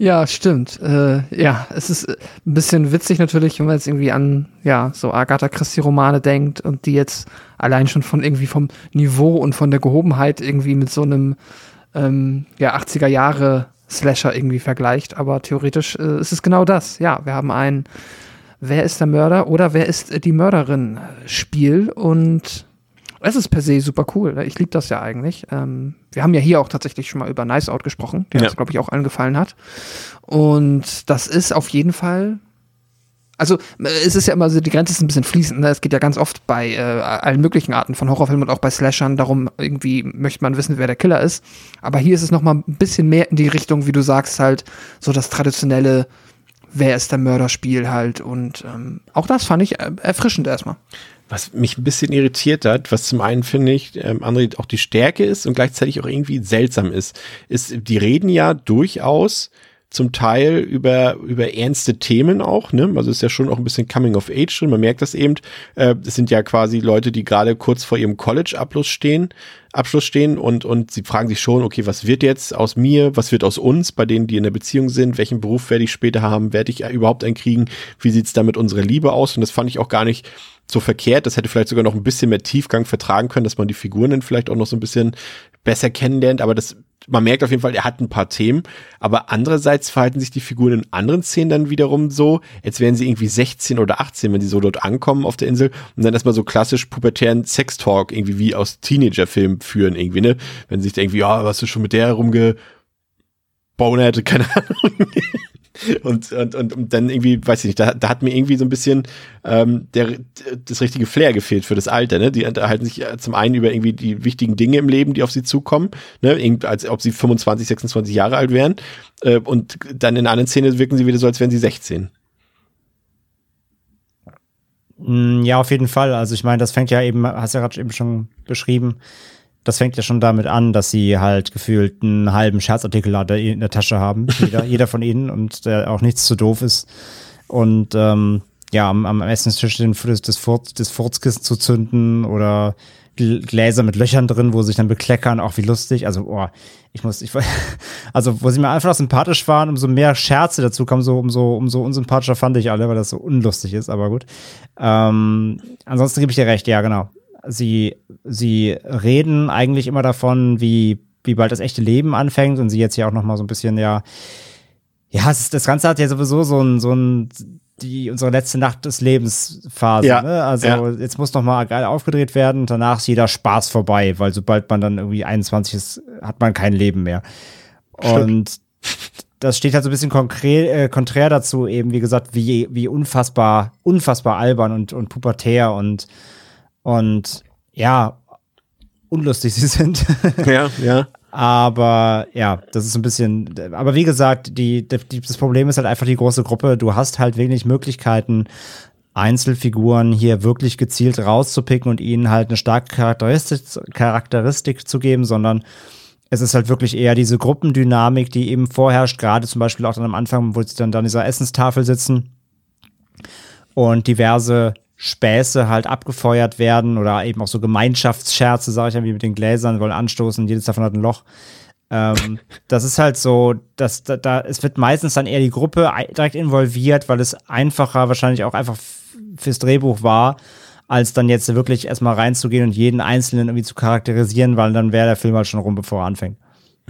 Ja, stimmt. Äh, ja, es ist ein bisschen witzig natürlich, wenn man jetzt irgendwie an ja so Agatha Christie Romane denkt und die jetzt allein schon von irgendwie vom Niveau und von der Gehobenheit irgendwie mit so einem ähm, ja 80er Jahre Slasher irgendwie vergleicht. Aber theoretisch äh, ist es genau das. Ja, wir haben einen wer ist der Mörder oder wer ist die Mörderin Spiel und es ist per se super cool. Ne? Ich liebe das ja eigentlich. Ähm, wir haben ja hier auch tatsächlich schon mal über Nice Out gesprochen, der ja. uns, glaube ich, auch allen gefallen hat. Und das ist auf jeden Fall. Also, es ist ja immer so, die Grenze ist ein bisschen fließend. Ne? Es geht ja ganz oft bei äh, allen möglichen Arten von Horrorfilmen und auch bei Slashern darum, irgendwie möchte man wissen, wer der Killer ist. Aber hier ist es noch mal ein bisschen mehr in die Richtung, wie du sagst, halt so das traditionelle wer ist der Mörderspiel halt. Und ähm, auch das fand ich äh, erfrischend erstmal. Was mich ein bisschen irritiert hat, was zum einen finde ich, ähm, André, auch die Stärke ist und gleichzeitig auch irgendwie seltsam ist, ist, die reden ja durchaus zum Teil über, über ernste Themen auch, ne? Also ist ja schon auch ein bisschen Coming of Age drin. Man merkt das eben. Äh, das sind ja quasi Leute, die gerade kurz vor ihrem College-Abschluss stehen, Abschluss stehen und, und sie fragen sich schon, okay, was wird jetzt aus mir? Was wird aus uns, bei denen, die in der Beziehung sind? Welchen Beruf werde ich später haben? Werde ich überhaupt einen kriegen? Wie sieht's da mit unserer Liebe aus? Und das fand ich auch gar nicht so verkehrt. Das hätte vielleicht sogar noch ein bisschen mehr Tiefgang vertragen können, dass man die Figuren dann vielleicht auch noch so ein bisschen besser kennenlernt. Aber das man merkt auf jeden Fall, er hat ein paar Themen, aber andererseits verhalten sich die Figuren in anderen Szenen dann wiederum so, als wären sie irgendwie 16 oder 18, wenn sie so dort ankommen auf der Insel und dann erstmal so klassisch pubertären Sextalk irgendwie wie aus Teenagerfilmen führen irgendwie, ne? Wenn sie sich irgendwie, ja, was du schon mit der herumge Bonert, keine Ahnung. Und, und, und, und dann irgendwie, weiß ich nicht, da, da hat mir irgendwie so ein bisschen ähm, der, das richtige Flair gefehlt für das Alter. Ne? Die unterhalten sich äh, zum einen über irgendwie die wichtigen Dinge im Leben, die auf sie zukommen, ne? als ob sie 25, 26 Jahre alt wären. Äh, und dann in einer Szene wirken sie wieder so, als wären sie 16. Mm, ja, auf jeden Fall. Also ich meine, das fängt ja eben, hast ja gerade eben schon beschrieben, Das fängt ja schon damit an, dass sie halt gefühlt einen halben Scherzartikel in der Tasche haben, jeder, jeder von ihnen, und der auch nichts zu doof ist. Und ähm, ja, am, am Essenstisch den, das, das, Furz, das Furzkissen zu zünden oder Gläser mit Löchern drin, wo sie sich dann bekleckern, auch wie lustig. Also, oh, ich muss, ich, also, wo sie mir einfach sympathisch waren, umso mehr Scherze dazu kamen, so, umso, umso unsympathischer fand ich alle, weil das so unlustig ist, aber gut. Ähm, ansonsten gebe ich dir recht, ja, genau. Sie, sie reden eigentlich immer davon, wie, wie bald das echte Leben anfängt und sie jetzt hier auch noch mal so ein bisschen, ja, ja, das, das Ganze hat ja sowieso so ein, so ein die unsere letzte Nacht des Lebens Phase. Ja, ne? Also ja. jetzt muss noch mal geil aufgedreht werden. Danach ist jeder Spaß vorbei, weil sobald man dann irgendwie 21 ist, hat man kein Leben mehr. Stimmt. Und das steht halt so ein bisschen konkret, äh, konträr dazu, eben wie gesagt, wie, wie unfassbar, unfassbar albern und, und pubertär und, und ja, unlustig sie sind. Ja, ja. Aber ja, das ist ein bisschen. Aber wie gesagt, die, die, das Problem ist halt einfach die große Gruppe. Du hast halt wenig Möglichkeiten, Einzelfiguren hier wirklich gezielt rauszupicken und ihnen halt eine starke Charakteristik, Charakteristik zu geben, sondern es ist halt wirklich eher diese Gruppendynamik, die eben vorherrscht, gerade zum Beispiel auch dann am Anfang, wo sie dann an dieser Essenstafel sitzen und diverse Späße halt abgefeuert werden oder eben auch so Gemeinschaftsscherze, sage ich ja, wie mit den Gläsern, wollen anstoßen, jedes davon hat ein Loch. Ähm, das ist halt so, dass da, da, es wird meistens dann eher die Gruppe direkt involviert, weil es einfacher wahrscheinlich auch einfach fürs Drehbuch war, als dann jetzt wirklich erstmal reinzugehen und jeden Einzelnen irgendwie zu charakterisieren, weil dann wäre der Film halt schon rum, bevor er anfängt.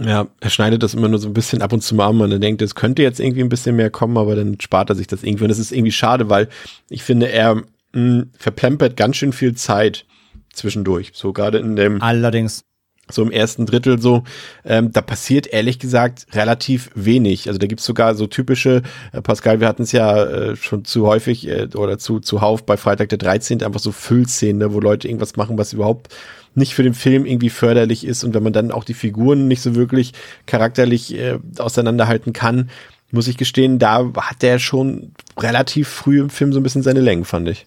Ja, er schneidet das immer nur so ein bisschen ab und zu mal an und er denkt, es könnte jetzt irgendwie ein bisschen mehr kommen, aber dann spart er sich das irgendwie. Und das ist irgendwie schade, weil ich finde, er mh, verplempert ganz schön viel Zeit zwischendurch. So gerade in dem. Allerdings. So im ersten Drittel so, ähm, da passiert ehrlich gesagt relativ wenig. Also da gibt's sogar so typische, äh, Pascal, wir hatten es ja äh, schon zu häufig äh, oder zu, zuhauf bei Freitag der 13. einfach so Füllszenen, ne, wo Leute irgendwas machen, was überhaupt nicht für den Film irgendwie förderlich ist und wenn man dann auch die Figuren nicht so wirklich charakterlich äh, auseinanderhalten kann, muss ich gestehen, da hat der schon relativ früh im Film so ein bisschen seine Längen, fand ich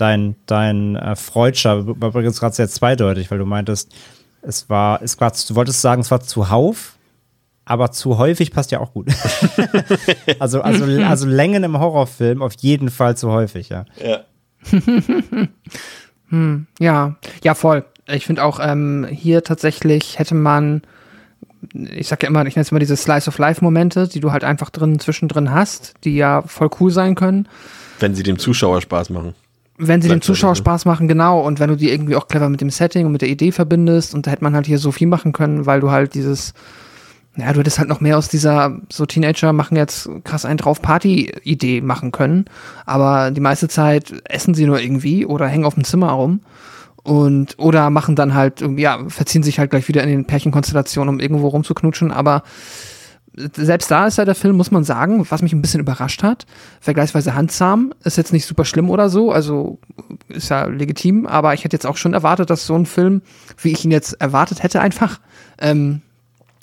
dein, dein äh, Freudscher war übrigens gerade sehr zweideutig, weil du meintest, es war, es war, du wolltest sagen, es war zuhauf, aber zu häufig passt ja auch gut. also, also, also Längen im Horrorfilm auf jeden Fall zu häufig, ja. Ja. hm, ja, ja, voll. Ich finde auch, ähm, hier tatsächlich hätte man, ich sag ja immer, ich nenne es immer diese Slice of Life-Momente, die du halt einfach drin zwischendrin hast, die ja voll cool sein können. Wenn sie dem Zuschauer Spaß machen. Wenn sie dem Zuschauer Spaß machen, genau. Und wenn du die irgendwie auch clever mit dem Setting und mit der Idee verbindest, und da hätte man halt hier so viel machen können, weil du halt dieses, ja, du hättest halt noch mehr aus dieser, so Teenager machen jetzt krass einen drauf Party-Idee machen können. Aber die meiste Zeit essen sie nur irgendwie oder hängen auf dem Zimmer rum. Und, oder machen dann halt, ja, verziehen sich halt gleich wieder in den Pärchenkonstellationen, um irgendwo rumzuknutschen. Aber selbst da ist ja der Film, muss man sagen, was mich ein bisschen überrascht hat, vergleichsweise handsam, ist jetzt nicht super schlimm oder so, also ist ja legitim, aber ich hätte jetzt auch schon erwartet, dass so ein Film, wie ich ihn jetzt erwartet hätte, einfach, ähm,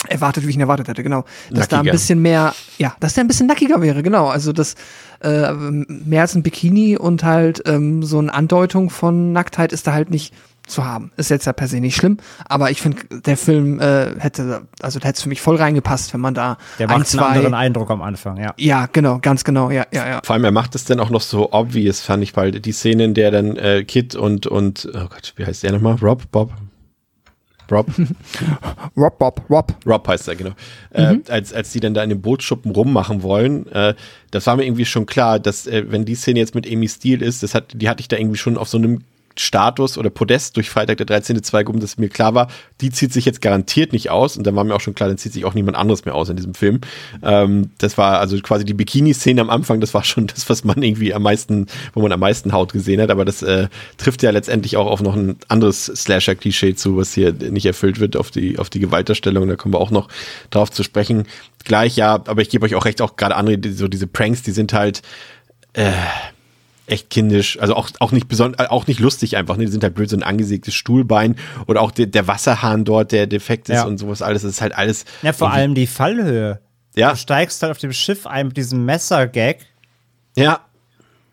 erwartet, wie ich ihn erwartet hätte, genau, dass nackiger. da ein bisschen mehr, ja, dass der ein bisschen nackiger wäre, genau, also das äh, mehr als ein Bikini und halt ähm, so eine Andeutung von Nacktheit ist da halt nicht zu haben. Ist jetzt ja per se nicht schlimm, aber ich finde, der Film äh, hätte, also da hätte es für mich voll reingepasst, wenn man da der macht ein, zwei, einen anderen Eindruck am Anfang, ja. Ja, genau, ganz genau, ja, ja, ja. Vor allem, er macht es dann auch noch so obvious, fand ich, weil die Szene, in der dann äh, Kid und, und, oh Gott, wie heißt der nochmal? Rob, Bob? Rob? Rob, Bob, Rob. Rob heißt er, genau. Äh, mhm. Äh, als, als die dann da in dem Bootsschuppen rummachen wollen, äh, das war mir irgendwie schon klar, dass, äh, wenn die Szene jetzt mit Amy Steele ist, das hat, die hatte ich da irgendwie schon auf so einem Status oder Podest durch Freitag der 13. zwei Gruppen, dass mir klar war, die zieht sich jetzt garantiert nicht aus. Und dann war mir auch schon klar, dann zieht sich auch niemand anderes mehr aus in diesem Film. Ähm, das war also quasi die Bikini-Szene am Anfang, das war schon das, was man irgendwie am meisten, wo man am meisten Haut gesehen hat. Aber das äh, trifft ja letztendlich auch auf noch ein anderes Slasher-Klischee zu, was hier nicht erfüllt wird, auf die, auf die Gewalterstellung. Da kommen wir auch noch drauf zu sprechen. Gleich, ja, aber ich gebe euch auch recht, auch gerade andere, so diese Pranks, die sind halt, äh, echt kindisch, also auch, auch nicht besonders, äh, auch nicht lustig einfach, ne? Die sind halt blöd, so ein angesägtes Stuhlbein oder auch der, der Wasserhahn dort, der defekt ist ja. und sowas alles. Das ist halt alles. Ja, vor allem die Fallhöhe. Ja. Du steigst halt auf dem Schiff ein mit diesem Messergag. Ja.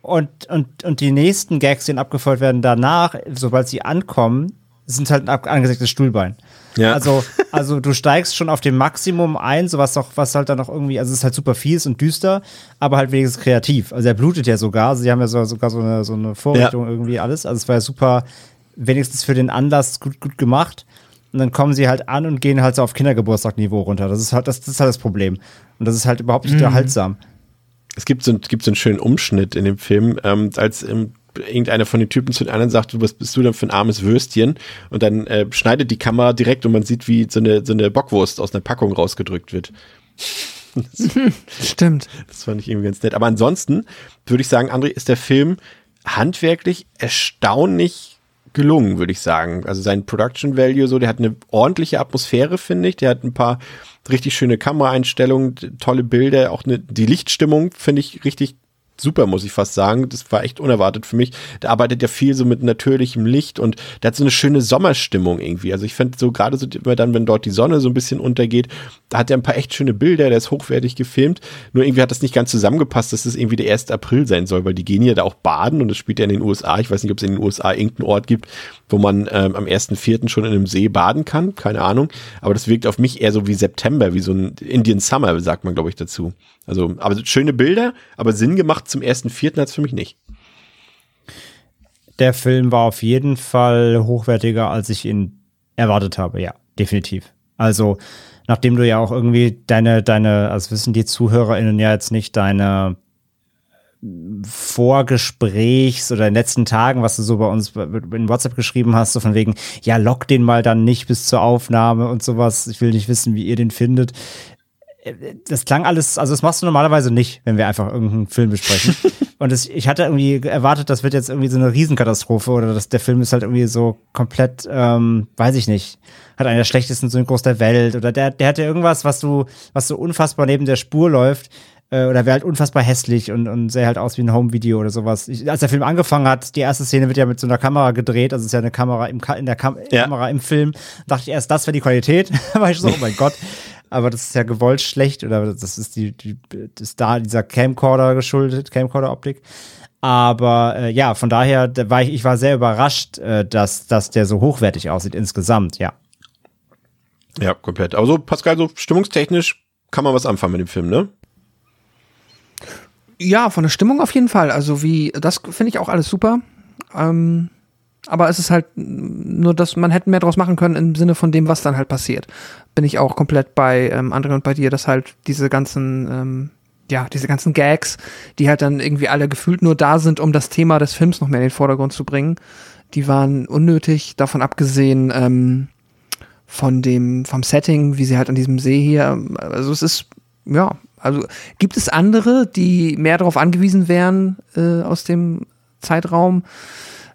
Und, und, und die nächsten Gags, die abgefeuert werden danach, sobald sie ankommen, sind halt ein angesenktes Stuhlbein. Ja. Also, also du steigst schon auf dem Maximum ein, so was, auch, was halt dann noch irgendwie, also es ist halt super fies und düster, aber halt wenigstens kreativ. Also er blutet ja sogar, sie haben ja so, sogar so eine, so eine Vorrichtung ja. irgendwie alles. Also es war ja super, wenigstens für den Anlass gut, gut gemacht. Und dann kommen sie halt an und gehen halt so auf Kindergeburtstag-Niveau runter. Das ist halt das, das ist halt das Problem. Und das ist halt überhaupt nicht mhm. unterhaltsam. Es gibt so, gibt so einen schönen Umschnitt in dem Film, ähm, als im irgendeiner von den Typen zu den anderen sagt, was bist du denn für ein armes Würstchen? Und dann äh, schneidet die Kamera direkt und man sieht, wie so eine, so eine Bockwurst aus einer Packung rausgedrückt wird. Stimmt. Das fand ich irgendwie ganz nett. Aber ansonsten würde ich sagen, André, ist der Film handwerklich erstaunlich gelungen, würde ich sagen. Also sein Production Value, so, der hat eine ordentliche Atmosphäre, finde ich. Der hat ein paar richtig schöne Kameraeinstellungen, tolle Bilder, auch eine, die Lichtstimmung finde ich richtig super, muss ich fast sagen. Das war echt unerwartet für mich. Der arbeitet ja viel so mit natürlichem Licht und der hat so eine schöne Sommerstimmung irgendwie. Also ich finde so gerade so immer dann, wenn dort die Sonne so ein bisschen untergeht, da hat er ein paar echt schöne Bilder, der ist hochwertig gefilmt. Nur irgendwie hat das nicht ganz zusammengepasst, dass das irgendwie der 1. April sein soll, weil die gehen ja da auch baden und das spielt ja in den USA. Ich weiß nicht, ob es in den USA irgendeinen Ort gibt, wo man ähm, am 1.4. schon in einem See baden kann. Keine Ahnung. Aber das wirkt auf mich eher so wie September, wie so ein Indian Summer, sagt man, glaube ich, dazu. Also, aber schöne Bilder, aber Sinn gemacht zum ersten Vierten hat es für mich nicht. Der Film war auf jeden Fall hochwertiger, als ich ihn erwartet habe, ja, definitiv. Also, nachdem du ja auch irgendwie deine, deine, also wissen die ZuhörerInnen ja jetzt nicht, deine Vorgesprächs oder in den letzten Tagen, was du so bei uns in WhatsApp geschrieben hast, so von wegen, ja, lock den mal dann nicht bis zur Aufnahme und sowas. Ich will nicht wissen, wie ihr den findet das klang alles, also das machst du normalerweise nicht, wenn wir einfach irgendeinen Film besprechen. und das, ich hatte irgendwie erwartet, das wird jetzt irgendwie so eine Riesenkatastrophe oder dass der Film ist halt irgendwie so komplett, ähm, weiß ich nicht, hat einer der schlechtesten Synchros der Welt oder der, der hatte irgendwas, was du, was so unfassbar neben der Spur läuft äh, oder wäre halt unfassbar hässlich und, und sähe halt aus wie ein Home-Video oder sowas. Ich, als der Film angefangen hat, die erste Szene wird ja mit so einer Kamera gedreht, also es ist ja eine Kamera im, in der Kam ja. Kamera im Film, dachte ich erst, das wäre die Qualität. da war ich so, oh mein Gott aber das ist ja gewollt schlecht oder das ist die, die das da dieser Camcorder geschuldet, Camcorder-Optik. Aber äh, ja, von daher da war ich, ich war sehr überrascht, äh, dass, dass der so hochwertig aussieht insgesamt, ja. Ja, komplett. Aber so, Pascal, so stimmungstechnisch kann man was anfangen mit dem Film, ne? Ja, von der Stimmung auf jeden Fall. Also wie, das finde ich auch alles super. Ähm, aber es ist halt nur, dass man hätte mehr draus machen können im Sinne von dem, was dann halt passiert. Bin ich auch komplett bei ähm, André und bei dir, dass halt diese ganzen, ähm, ja, diese ganzen Gags, die halt dann irgendwie alle gefühlt nur da sind, um das Thema des Films noch mehr in den Vordergrund zu bringen, die waren unnötig, davon abgesehen ähm, von dem, vom Setting, wie sie halt an diesem See hier, also es ist, ja, also gibt es andere, die mehr darauf angewiesen wären äh, aus dem Zeitraum?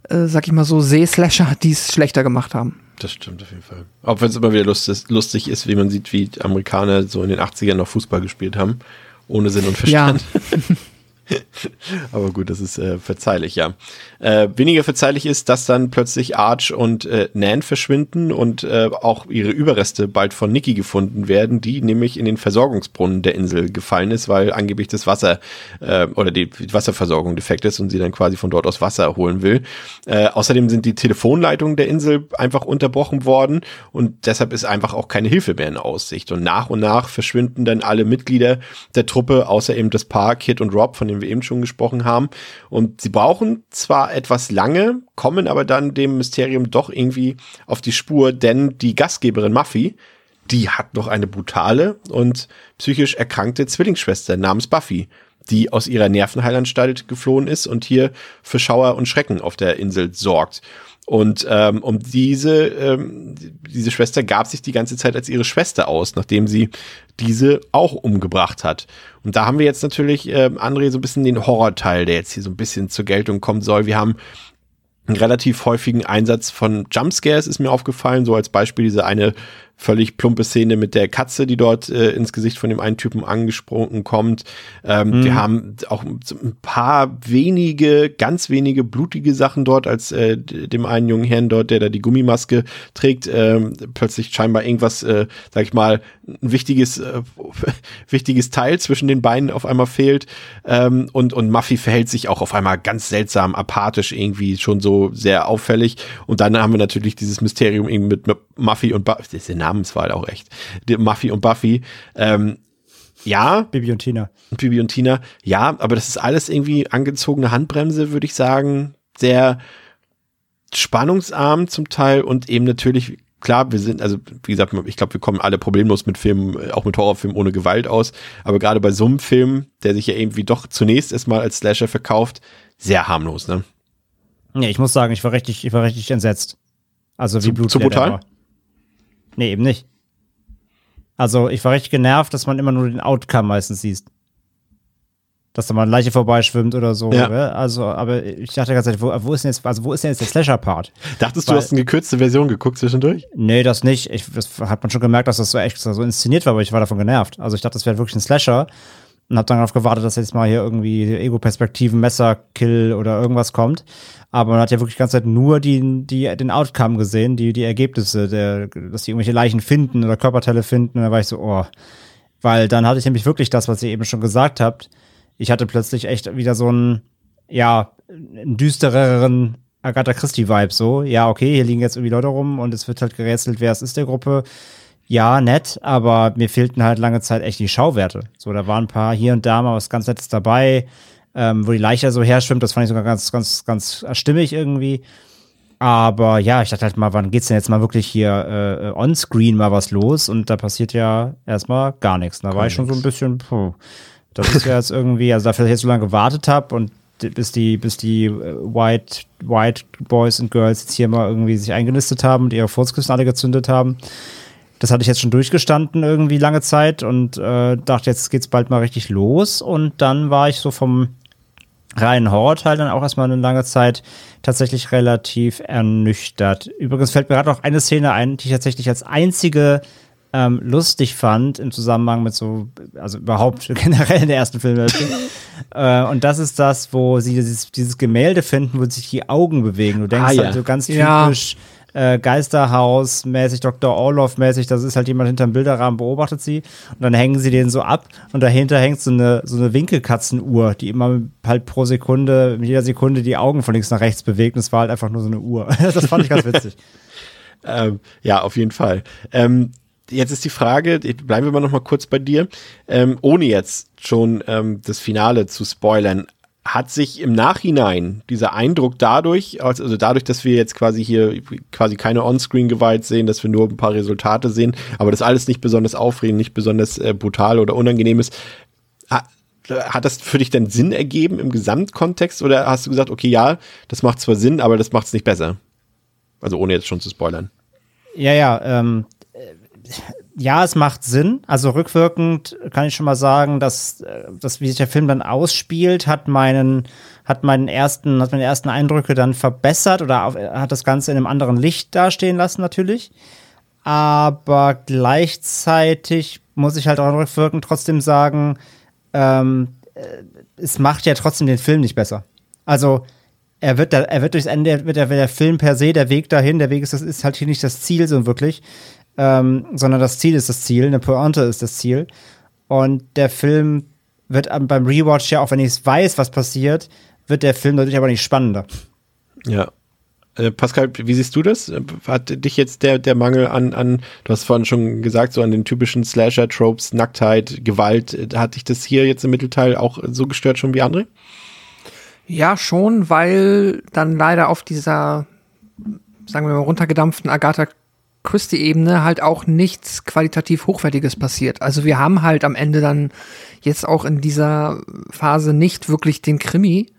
Äh, sag ich mal so, Seeslasher, die es schlechter gemacht haben. Das stimmt auf jeden Fall. Auch wenn es immer wieder lustig, lustig ist, wie man sieht, wie Amerikaner so in den 80ern noch Fußball gespielt haben. Ohne Sinn und Verstand. Ja. Aber gut, das ist äh, verzeihlich, ja. Äh, weniger verzeihlich ist, dass dann plötzlich Arch und äh, Nan verschwinden und äh, auch ihre Überreste bald von Nikki gefunden werden, die nämlich in den Versorgungsbrunnen der Insel gefallen ist, weil angeblich das Wasser äh, oder die Wasserversorgung defekt ist und sie dann quasi von dort aus Wasser holen will. Äh, außerdem sind die Telefonleitungen der Insel einfach unterbrochen worden und deshalb ist einfach auch keine Hilfe mehr in Aussicht. Und nach und nach verschwinden dann alle Mitglieder der Truppe, außer eben das Paar Kit und Rob, von dem wir eben schon gesprochen haben. Und sie brauchen zwar etwas lange, kommen aber dann dem Mysterium doch irgendwie auf die Spur, denn die Gastgeberin Muffy, die hat noch eine brutale und psychisch erkrankte Zwillingsschwester namens Buffy, die aus ihrer Nervenheilanstalt geflohen ist und hier für Schauer und Schrecken auf der Insel sorgt. Und ähm, um diese, ähm, diese Schwester gab sich die ganze Zeit als ihre Schwester aus, nachdem sie diese auch umgebracht hat. Und da haben wir jetzt natürlich, äh, André, so ein bisschen den Horrorteil, der jetzt hier so ein bisschen zur Geltung kommen soll. Wir haben einen relativ häufigen Einsatz von Jumpscares, ist mir aufgefallen, so als Beispiel diese eine völlig plumpe Szene mit der Katze, die dort äh, ins Gesicht von dem einen Typen angesprungen kommt. Ähm, mhm. Wir haben auch ein paar wenige, ganz wenige blutige Sachen dort, als äh, dem einen jungen Herrn dort, der da die Gummimaske trägt, äh, plötzlich scheinbar irgendwas, äh, sag ich mal, ein wichtiges, äh, wichtiges Teil zwischen den Beinen auf einmal fehlt. Ähm, und, und Muffy verhält sich auch auf einmal ganz seltsam, apathisch irgendwie schon so sehr auffällig. Und dann haben wir natürlich dieses Mysterium eben mit, mit Muffy und Buffy. Das ist der Namenswahl auch echt. Muffy und Buffy. Ähm, ja. Bibi und Tina. Bibi und Tina. Ja, aber das ist alles irgendwie angezogene Handbremse, würde ich sagen. Sehr spannungsarm zum Teil und eben natürlich klar, wir sind, also wie gesagt, ich glaube, wir kommen alle problemlos mit Filmen, auch mit Horrorfilmen ohne Gewalt aus. Aber gerade bei so einem Film, der sich ja irgendwie doch zunächst erstmal als Slasher verkauft, sehr harmlos, ne? Nee, ich muss sagen, ich war richtig, ich war richtig entsetzt. Also wie zu, blutig zu brutal? Nee, eben nicht. Also ich war richtig genervt, dass man immer nur den Outcome meistens sieht. Dass da mal eine Leiche vorbeischwimmt oder so. Ja. Ne? Also, aber ich dachte die ganze Zeit, wo, wo ist denn jetzt, also wo ist denn jetzt der Slasher-Part? Dachtest Weil- du, hast eine gekürzte Version geguckt zwischendurch? Nee, das nicht. Ich, das hat man schon gemerkt, dass das so echt so inszeniert war, aber ich war davon genervt. Also ich dachte, das wäre wirklich ein Slasher und habe dann darauf gewartet, dass jetzt mal hier irgendwie Ego-Perspektiven, Messerkill oder irgendwas kommt. Aber man hat ja wirklich die ganze Zeit nur die, die, den Outcome gesehen, die, die Ergebnisse, der, dass die irgendwelche Leichen finden oder Körperteile finden. Und da war ich so, oh. Weil dann hatte ich nämlich wirklich das, was ihr eben schon gesagt habt. Ich hatte plötzlich echt wieder so einen, ja, einen düstereren Agatha Christie-Vibe so. Ja, okay, hier liegen jetzt irgendwie Leute rum und es wird halt gerätselt, wer es ist der Gruppe. Ja, nett, aber mir fehlten halt lange Zeit echt die Schauwerte. So, da waren ein paar hier und da mal was ganz Nettes dabei, ähm, wo die Leiche so herschwimmt. Das fand ich sogar ganz, ganz, ganz stimmig irgendwie. Aber ja, ich dachte halt mal, wann geht's denn jetzt mal wirklich hier äh, on-screen mal was los? Und da passiert ja erstmal gar nichts. Da war ich schon so ein bisschen, puh, das ist ja jetzt irgendwie, also dafür, dass ich jetzt so lange gewartet habe und bis die, bis die äh, White, White Boys und Girls jetzt hier mal irgendwie sich eingenistet haben und ihre Furzkissen alle gezündet haben. Das hatte ich jetzt schon durchgestanden irgendwie lange Zeit und äh, dachte, jetzt geht's bald mal richtig los. Und dann war ich so vom reinen Horrorteil dann auch erstmal eine lange Zeit tatsächlich relativ ernüchtert. Übrigens fällt mir gerade noch eine Szene ein, die ich tatsächlich als einzige ähm, lustig fand im Zusammenhang mit so, also überhaupt generell in der ersten Filmhälfte. äh, und das ist das, wo sie dieses, dieses Gemälde finden, wo sich die Augen bewegen. Du denkst Ah, ja. halt so ganz Ja. Äh, Geisterhaus-mäßig, Dr. Orloff-mäßig, das ist halt jemand hinterm Bilderrahmen, beobachtet sie und dann hängen sie den so ab und dahinter hängt so eine, so eine Winkelkatzenuhr, die immer halt pro Sekunde, mit jeder Sekunde die Augen von links nach rechts bewegt und es war halt einfach nur so eine Uhr. das fand ich ganz witzig. Ähm, ja, auf jeden Fall. Ähm, jetzt ist die Frage, bleiben wir mal noch mal kurz bei dir, ähm, ohne jetzt schon ähm, das Finale zu spoilern. Hat sich im Nachhinein dieser Eindruck dadurch, also dadurch, dass wir jetzt quasi hier quasi keine On-Screen-Gewalt sehen, dass wir nur ein paar Resultate sehen, aber das alles nicht besonders aufregend, nicht besonders äh, brutal oder unangenehm ist, ha- hat das für dich denn Sinn ergeben im Gesamtkontext oder hast du gesagt, okay, ja, das macht zwar Sinn, aber das macht es nicht besser? Also ohne jetzt schon zu spoilern. Ja, ja, ähm, äh, ja, es macht Sinn. Also rückwirkend kann ich schon mal sagen, dass, äh, dass wie sich der Film dann ausspielt, hat meinen, hat meinen ersten, hat meine ersten Eindrücke dann verbessert oder auf, hat das Ganze in einem anderen Licht dastehen lassen, natürlich. Aber gleichzeitig muss ich halt auch rückwirkend trotzdem sagen, ähm, äh, es macht ja trotzdem den Film nicht besser. Also, er wird, da, er wird durchs Ende, wird der, der Film per se, der Weg dahin, der Weg ist, das ist halt hier nicht das Ziel so wirklich, ähm, sondern das Ziel ist das Ziel, eine Pointe ist das Ziel. Und der Film wird beim Rewatch ja, auch wenn ich es weiß, was passiert, wird der Film dadurch aber nicht spannender. Ja. Äh, Pascal, wie siehst du das? Hat dich jetzt der, der Mangel an, an, du hast vorhin schon gesagt, so an den typischen Slasher-Tropes, Nacktheit, Gewalt, äh, hat dich das hier jetzt im Mittelteil auch so gestört schon wie andere? Ja, schon, weil dann leider auf dieser, sagen wir mal, runtergedampften Agatha Christie-Ebene halt auch nichts qualitativ Hochwertiges passiert. Also wir haben halt am Ende dann jetzt auch in dieser Phase nicht wirklich den Krimi,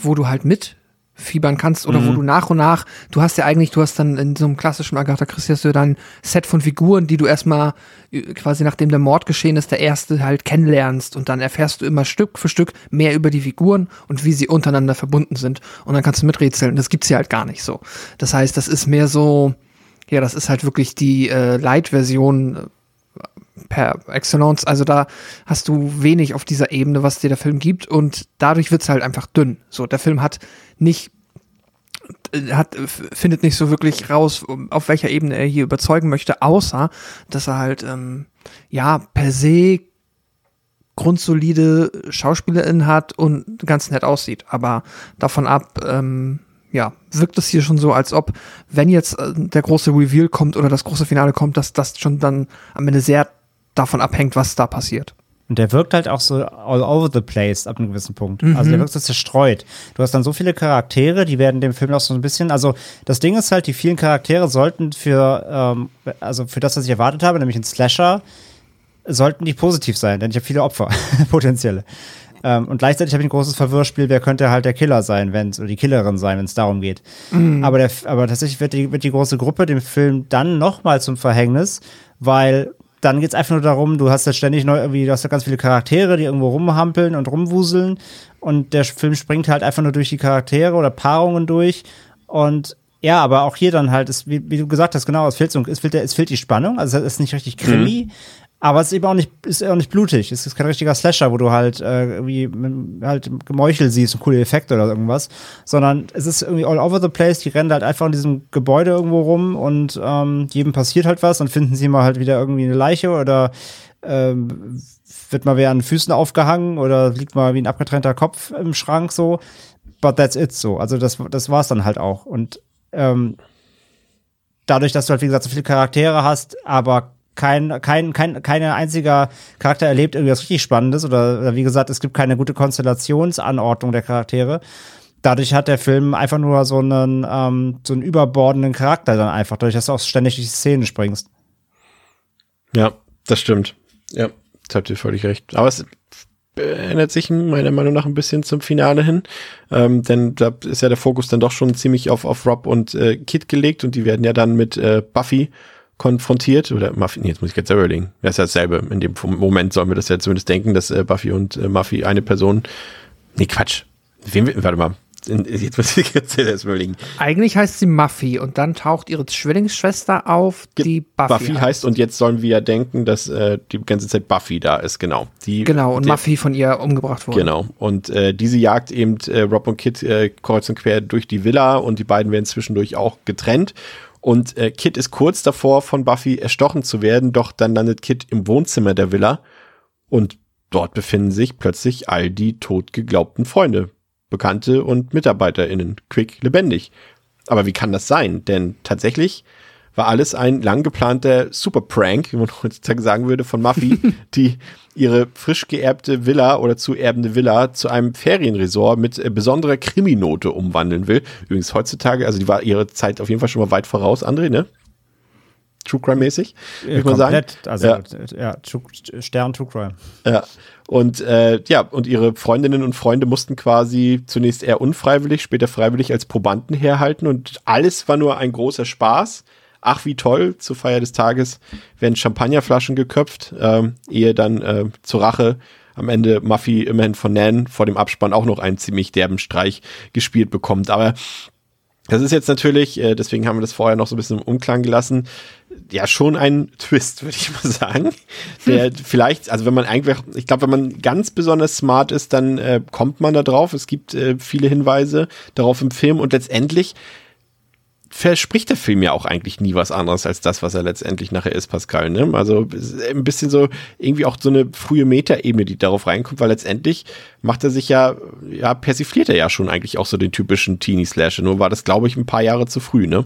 wo du halt mit fiebern kannst oder wo du nach und nach, du hast ja eigentlich, du hast dann in so einem klassischen Agatha Christie hast du dann ein Set von Figuren, die du erstmal äh, quasi nachdem der Mord geschehen ist, der erste halt kennenlernst und dann erfährst du immer Stück für Stück mehr über die Figuren und wie sie untereinander verbunden sind und dann kannst du miträtseln. Das gibt's hier halt gar nicht so. Das heißt, das ist mehr so, ja, das ist halt wirklich die äh, Light-Version äh, per Excellence. Also da hast du wenig auf dieser Ebene, was dir der Film gibt und dadurch wird's halt einfach dünn. So, der Film hat nicht äh, hat, findet nicht so wirklich raus, auf welcher Ebene er hier überzeugen möchte, außer, dass er halt, ähm, ja, per se grundsolide SchauspielerInnen hat und ganz nett aussieht. Aber davon ab, ähm, ja, wirkt es hier schon so, als ob, wenn jetzt äh, der große Reveal kommt oder das große Finale kommt, dass das schon dann am Ende sehr davon abhängt, was da passiert. Und der wirkt halt auch so all over the place ab einem gewissen Punkt. Mhm. Also der wirkt so zerstreut. Du hast dann so viele Charaktere, die werden dem Film auch so ein bisschen. Also das Ding ist halt, die vielen Charaktere sollten für, ähm, also für das, was ich erwartet habe, nämlich ein Slasher, sollten die positiv sein, denn ich habe viele Opfer, potenzielle. Ähm, und gleichzeitig habe ich ein großes Verwirrspiel, wer könnte halt der Killer sein, wenn oder die Killerin sein, wenn es darum geht. Mhm. Aber, der, aber tatsächlich wird die, wird die große Gruppe dem Film dann nochmal zum Verhängnis, weil dann geht es einfach nur darum, du hast ja ständig neu irgendwie, du hast ja ganz viele Charaktere, die irgendwo rumhampeln und rumwuseln. Und der Film springt halt einfach nur durch die Charaktere oder Paarungen durch. Und ja, aber auch hier dann halt, ist, wie, wie du gesagt hast, genau, es fehlt, so, es, fehlt, es fehlt die Spannung, also es ist nicht richtig Krimi, aber es ist eben auch nicht, ist auch nicht blutig. Es ist kein richtiger Slasher, wo du halt äh, mit- halt Gemeuchel siehst und coole Effekte oder irgendwas, sondern es ist irgendwie all over the place. Die rennen halt einfach in diesem Gebäude irgendwo rum und ähm, jedem passiert halt was und finden sie mal halt wieder irgendwie eine Leiche oder ähm, wird mal wer an den Füßen aufgehangen oder liegt mal wie ein abgetrennter Kopf im Schrank so. But that's it so. Also das, das war's dann halt auch. Und ähm, dadurch, dass du halt, wie gesagt, so viele Charaktere hast, aber kein, kein, kein, keine einziger Charakter erlebt irgendwas richtig Spannendes oder, oder wie gesagt, es gibt keine gute Konstellationsanordnung der Charaktere. Dadurch hat der Film einfach nur so einen, ähm, so einen überbordenden Charakter dann einfach, dadurch, dass du auch ständig die Szene springst. Ja, das stimmt. Ja, das habt ihr völlig recht. Aber es ändert sich meiner Meinung nach ein bisschen zum Finale hin. Ähm, denn da ist ja der Fokus dann doch schon ziemlich auf, auf Rob und äh, Kid gelegt und die werden ja dann mit äh, Buffy konfrontiert oder Muffy, nee, jetzt muss ich jetzt selber überlegen. Das ist ja dasselbe. In dem Moment sollen wir das ja zumindest denken, dass äh, Buffy und äh, Muffy eine Person. Nee, Quatsch. Wem, warte mal. Jetzt muss ich jetzt erst überlegen. Eigentlich heißt sie Muffy und dann taucht ihre Zwillingsschwester auf, die Buffy, Buffy heißt und jetzt sollen wir ja denken, dass äh, die ganze Zeit Buffy da ist, genau. Die, Genau, und der- Muffy von ihr umgebracht wurde. Genau. Und äh, diese jagt eben äh, Rob und Kid äh, kreuz und quer durch die Villa und die beiden werden zwischendurch auch getrennt. Und äh, Kid ist kurz davor, von Buffy erstochen zu werden, doch dann landet Kid im Wohnzimmer der Villa und dort befinden sich plötzlich all die tot geglaubten Freunde, Bekannte und MitarbeiterInnen, quick lebendig. Aber wie kann das sein? Denn tatsächlich war alles ein lang geplanter Super-Prank, wie man heutzutage sagen würde, von Muffy, die ihre frisch geerbte Villa oder zu erbende Villa zu einem Ferienresort mit äh, besonderer Kriminote umwandeln will. Übrigens heutzutage, also die war ihre Zeit auf jeden Fall schon mal weit voraus, André, ne? True Crime-mäßig, würde ich mal sagen. Also Ja. ja, True- Stern True Crime. Ja. Und äh, ja, und ihre Freundinnen und Freunde mussten quasi zunächst eher unfreiwillig, später freiwillig als Probanden herhalten und alles war nur ein großer Spaß. Ach, wie toll, zur Feier des Tages werden Champagnerflaschen geköpft, ähm, ehe dann äh, zur Rache am Ende Muffy immerhin von Nan vor dem Abspann auch noch einen ziemlich derben Streich gespielt bekommt. Aber das ist jetzt natürlich, äh, deswegen haben wir das vorher noch so ein bisschen im Umklang gelassen, ja schon ein Twist, würde ich mal sagen. Der vielleicht, also wenn man einfach, ich glaube, wenn man ganz besonders smart ist, dann äh, kommt man da drauf. Es gibt äh, viele Hinweise darauf im Film und letztendlich verspricht der Film ja auch eigentlich nie was anderes als das, was er letztendlich nachher ist, Pascal. Ne? Also ein bisschen so irgendwie auch so eine frühe Metaebene, die darauf reinkommt, weil letztendlich macht er sich ja, ja, persifliert er ja schon eigentlich auch so den typischen Teenie-Slasher. Nur war das, glaube ich, ein paar Jahre zu früh, ne?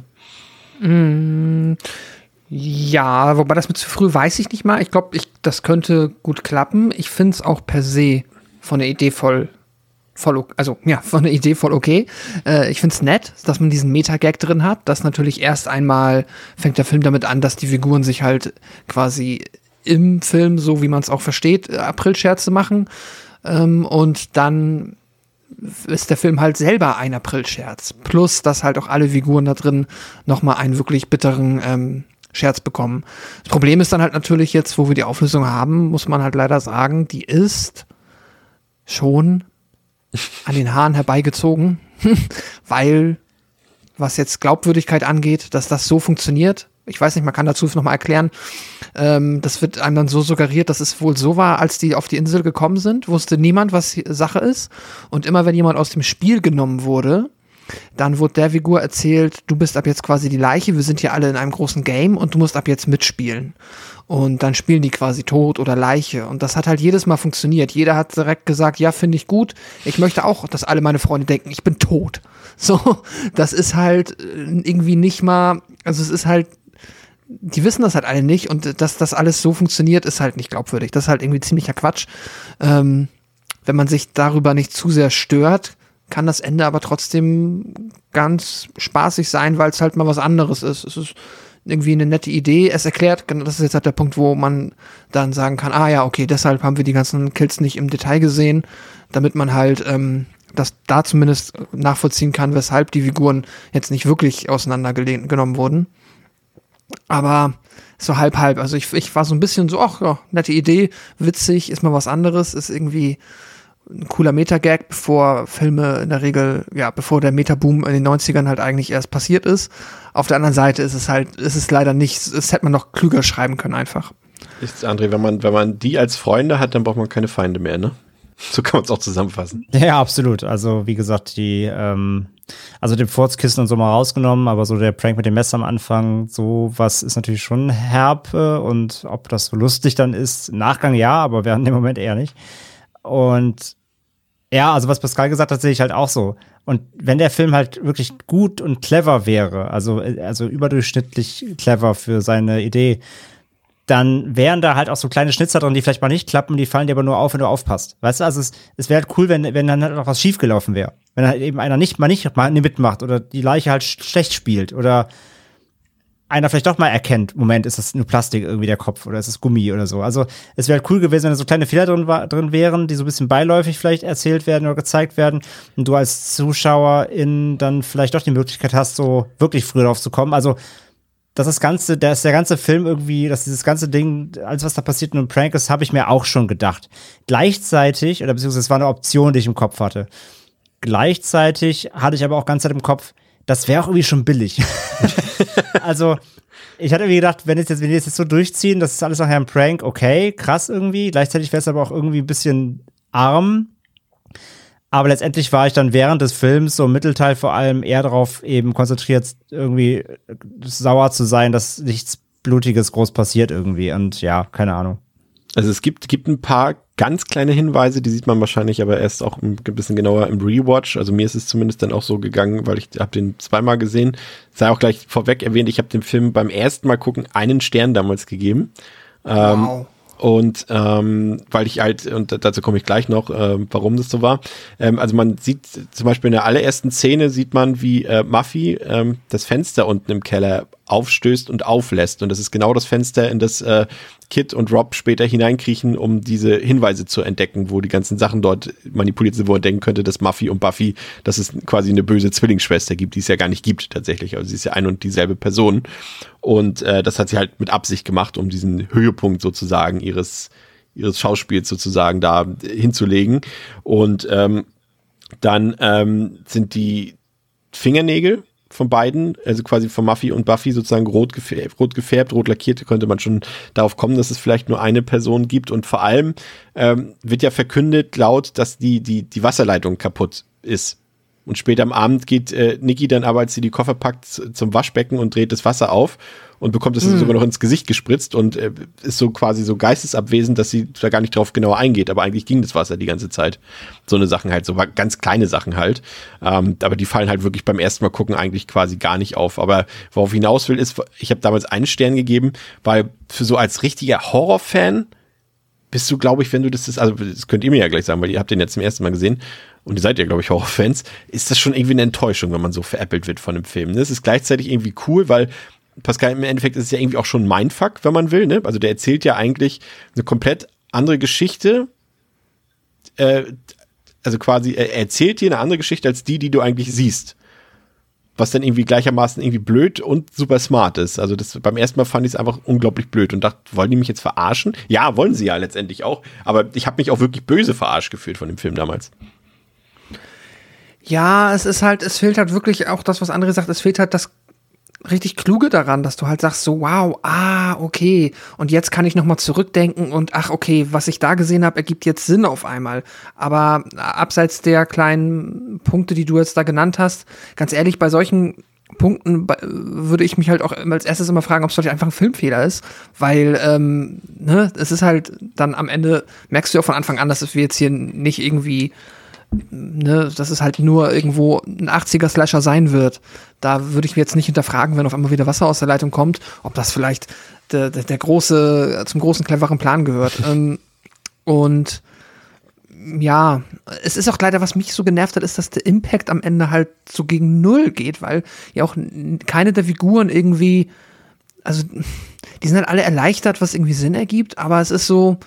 Ja, wobei das mit zu früh weiß ich nicht mal. Ich glaube, ich, das könnte gut klappen. Ich finde es auch per se von der Idee voll, voll, also ja, von der Idee voll okay. Äh, ich finde es nett, dass man diesen Meta-Gag drin hat, dass natürlich erst einmal fängt der Film damit an, dass die Figuren sich halt quasi im Film, so wie man es auch versteht, äh, Aprilscherze machen. Ähm, und dann ist der Film halt selber ein Aprilscherz. Plus, dass halt auch alle Figuren da drin nochmal einen wirklich bitteren ähm, Scherz bekommen. Das Problem ist dann halt natürlich jetzt, wo wir die Auflösung haben, muss man halt leider sagen, die ist schon an den Haaren herbeigezogen, weil was jetzt Glaubwürdigkeit angeht, dass das so funktioniert, Ich weiß nicht, man kann dazu noch mal erklären. Ähm, das wird einem dann so suggeriert, dass es wohl so war, als die auf die Insel gekommen sind, wusste niemand, was Sache ist. Und immer wenn jemand aus dem Spiel genommen wurde, dann wurde der Figur erzählt, du bist ab jetzt quasi die Leiche, wir sind hier alle in einem großen Game und du musst ab jetzt mitspielen. Und dann spielen die quasi tot oder Leiche. Und das hat halt jedes Mal funktioniert. Jeder hat direkt gesagt, ja, finde ich gut. Ich möchte auch, dass alle meine Freunde denken, ich bin tot. So, das ist halt äh, irgendwie nicht mal, also es ist halt, die wissen das halt alle nicht und dass das alles so funktioniert, ist halt nicht glaubwürdig. Das ist halt irgendwie ziemlicher Quatsch. Ähm, wenn man sich darüber nicht zu sehr stört, kann das Ende aber trotzdem ganz spaßig sein, weil es halt mal was anderes ist. Es ist irgendwie eine nette Idee. Es erklärt, das ist jetzt halt der Punkt, wo man dann sagen kann, ah ja, okay, deshalb haben wir die ganzen Kills nicht im Detail gesehen, damit man halt ähm, das da zumindest nachvollziehen kann, weshalb die Figuren jetzt nicht wirklich auseinandergenommen wurden. Aber so halb halb. Also ich, ich war so ein bisschen so, ach ja, nette Idee, witzig, ist mal was anderes, ist irgendwie ein cooler Meta-Gag, bevor Filme in der Regel, ja, bevor der Meta-Boom in den 90ern halt eigentlich erst passiert ist. Auf der anderen Seite ist es halt, ist es leider nicht, es hätte man noch klüger schreiben können einfach. Ist, André, wenn man, wenn man die als Freunde hat, dann braucht man keine Feinde mehr, ne? So kann man es auch zusammenfassen. Ja, absolut. Also, wie gesagt, die, ähm, also den Furzkissen und so mal rausgenommen, aber so der Prank mit dem Messer am Anfang, so was ist natürlich schon herb und ob das so lustig dann ist, im Nachgang ja, aber während dem Moment eher nicht. Und ja, also was Pascal gesagt hat, sehe ich halt auch so. Und wenn der Film halt wirklich gut und clever wäre, also, also überdurchschnittlich clever für seine Idee, dann wären da halt auch so kleine Schnitzer drin, die vielleicht mal nicht klappen, die fallen dir aber nur auf, wenn du aufpasst. Weißt du, also es, es wäre halt cool, wenn, wenn dann halt auch was schiefgelaufen wäre. Wenn halt eben einer nicht mal nicht mal mitmacht oder die Leiche halt schlecht spielt oder einer vielleicht doch mal erkennt, Moment, ist das nur Plastik irgendwie der Kopf oder ist es Gummi oder so. Also es wäre cool gewesen, wenn da so kleine Fehler drin, drin wären, die so ein bisschen beiläufig vielleicht erzählt werden oder gezeigt werden und du als Zuschauerin dann vielleicht doch die Möglichkeit hast, so wirklich früher drauf zu kommen. Also dass das ganze, dass der ganze Film irgendwie, dass dieses ganze Ding, alles was da passiert nur ein Prank ist, habe ich mir auch schon gedacht. Gleichzeitig, oder beziehungsweise es war eine Option, die ich im Kopf hatte. Gleichzeitig hatte ich aber auch ganz Zeit im Kopf, das wäre auch irgendwie schon billig. also, ich hatte irgendwie gedacht, wenn, jetzt, wenn die das jetzt so durchziehen, das ist alles nachher ein Prank, okay, krass irgendwie. Gleichzeitig wäre es aber auch irgendwie ein bisschen arm. Aber letztendlich war ich dann während des Films, so im Mittelteil vor allem, eher darauf eben konzentriert, irgendwie sauer zu sein, dass nichts Blutiges groß passiert irgendwie. Und ja, keine Ahnung. Also es gibt, gibt ein paar ganz kleine Hinweise, die sieht man wahrscheinlich aber erst auch ein bisschen genauer im Rewatch. Also mir ist es zumindest dann auch so gegangen, weil ich habe den zweimal gesehen. Sei auch gleich vorweg erwähnt, ich habe dem Film beim ersten Mal gucken einen Stern damals gegeben. Ähm, wow. Und ähm, weil ich halt, und dazu komme ich gleich noch, äh, warum das so war. Ähm, also man sieht zum Beispiel in der allerersten Szene sieht man, wie äh, Muffy ähm, das Fenster unten im Keller aufstößt und auflässt. Und das ist genau das Fenster, in das äh, Kit und Rob später hineinkriechen, um diese Hinweise zu entdecken, wo die ganzen Sachen dort manipuliert sind, wo er denken könnte, dass Muffy und Buffy, dass es quasi eine böse Zwillingsschwester gibt, die es ja gar nicht gibt tatsächlich. Also sie ist ja ein und dieselbe Person. Und äh, das hat sie halt mit Absicht gemacht, um diesen Höhepunkt sozusagen ihres ihres Schauspiels sozusagen da hinzulegen. Und ähm, dann ähm, sind die Fingernägel von beiden, also quasi von Muffy und Buffy sozusagen rot gefärbt, rot, gefärbt, rot lackiert, könnte man schon darauf kommen, dass es vielleicht nur eine Person gibt. Und vor allem ähm, wird ja verkündet laut, dass die, die, die Wasserleitung kaputt ist. Und später am Abend geht äh, Niki dann aber, als sie die Koffer packt, zum Waschbecken und dreht das Wasser auf und bekommt es mhm. sogar noch ins Gesicht gespritzt und äh, ist so quasi so geistesabwesend, dass sie da gar nicht drauf genauer eingeht. Aber eigentlich ging das Wasser die ganze Zeit. So eine Sachen halt, so ganz kleine Sachen halt. Ähm, aber die fallen halt wirklich beim ersten Mal gucken eigentlich quasi gar nicht auf. Aber worauf ich hinaus will, ist, ich habe damals einen Stern gegeben, weil für so als richtiger Horrorfan bist du, glaube ich, wenn du das also das könnt ihr mir ja gleich sagen, weil ihr habt den jetzt zum ersten Mal gesehen und ihr seid ja, glaube ich, Horrorfans, ist das schon irgendwie eine Enttäuschung, wenn man so veräppelt wird von dem Film. Das ist gleichzeitig irgendwie cool, weil Pascal, im Endeffekt ist es ja irgendwie auch schon ein Mindfuck, wenn man will. Ne? Also der erzählt ja eigentlich eine komplett andere Geschichte. Äh, also quasi, er erzählt dir eine andere Geschichte als die, die du eigentlich siehst. Was dann irgendwie gleichermaßen irgendwie blöd und super smart ist. Also das, beim ersten Mal fand ich es einfach unglaublich blöd und dachte, wollen die mich jetzt verarschen? Ja, wollen sie ja letztendlich auch. Aber ich habe mich auch wirklich böse verarscht gefühlt von dem Film damals. Ja, es ist halt, es fehlt halt wirklich auch das, was andere sagt, es fehlt halt das richtig kluge daran, dass du halt sagst so, wow, ah, okay, und jetzt kann ich noch mal zurückdenken und ach, okay, was ich da gesehen habe, ergibt jetzt Sinn auf einmal. Aber abseits der kleinen Punkte, die du jetzt da genannt hast, ganz ehrlich, bei solchen Punkten würde ich mich halt auch als erstes immer fragen, ob es vielleicht einfach ein Filmfehler ist, weil ähm, ne, es ist halt dann am Ende merkst du ja von Anfang an, dass wir jetzt hier nicht irgendwie ne, dass es halt nur irgendwo ein 80er-Slasher sein wird. Da würde ich mir jetzt nicht hinterfragen, wenn auf einmal wieder Wasser aus der Leitung kommt, ob das vielleicht der, der, der große, zum großen, cleveren Plan gehört. ähm, und ja, es ist auch leider, was mich so genervt hat, ist, dass der Impact am Ende halt so gegen Null geht, weil ja auch keine der Figuren irgendwie, also die sind halt alle erleichtert, was irgendwie Sinn ergibt, aber es ist so,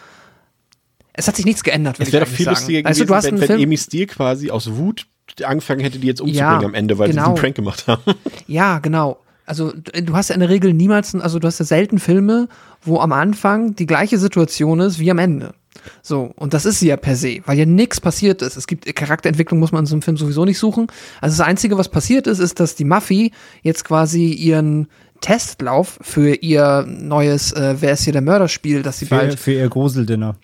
es hat sich nichts geändert. Es wäre doch viel lustiger also, gewesen, also, wenn, wenn Amy Steele quasi aus Wut angefangen hätte, die jetzt umzubringen ja, am Ende, weil genau. sie diesen Prank gemacht haben. Ja, genau. Also du hast ja in der Regel niemals, also du hast ja selten Filme, wo am Anfang die gleiche Situation ist wie am Ende. So, und das ist sie ja per se, weil ja nichts passiert ist. Es gibt Charakterentwicklung, muss man in so einem Film sowieso nicht suchen. Also das Einzige, was passiert ist, ist, dass die Muffy jetzt quasi ihren Testlauf für ihr neues äh, Wer ist hier der Mörder-Spiel, dass sie für, bald. Für ihr Gruseldinner.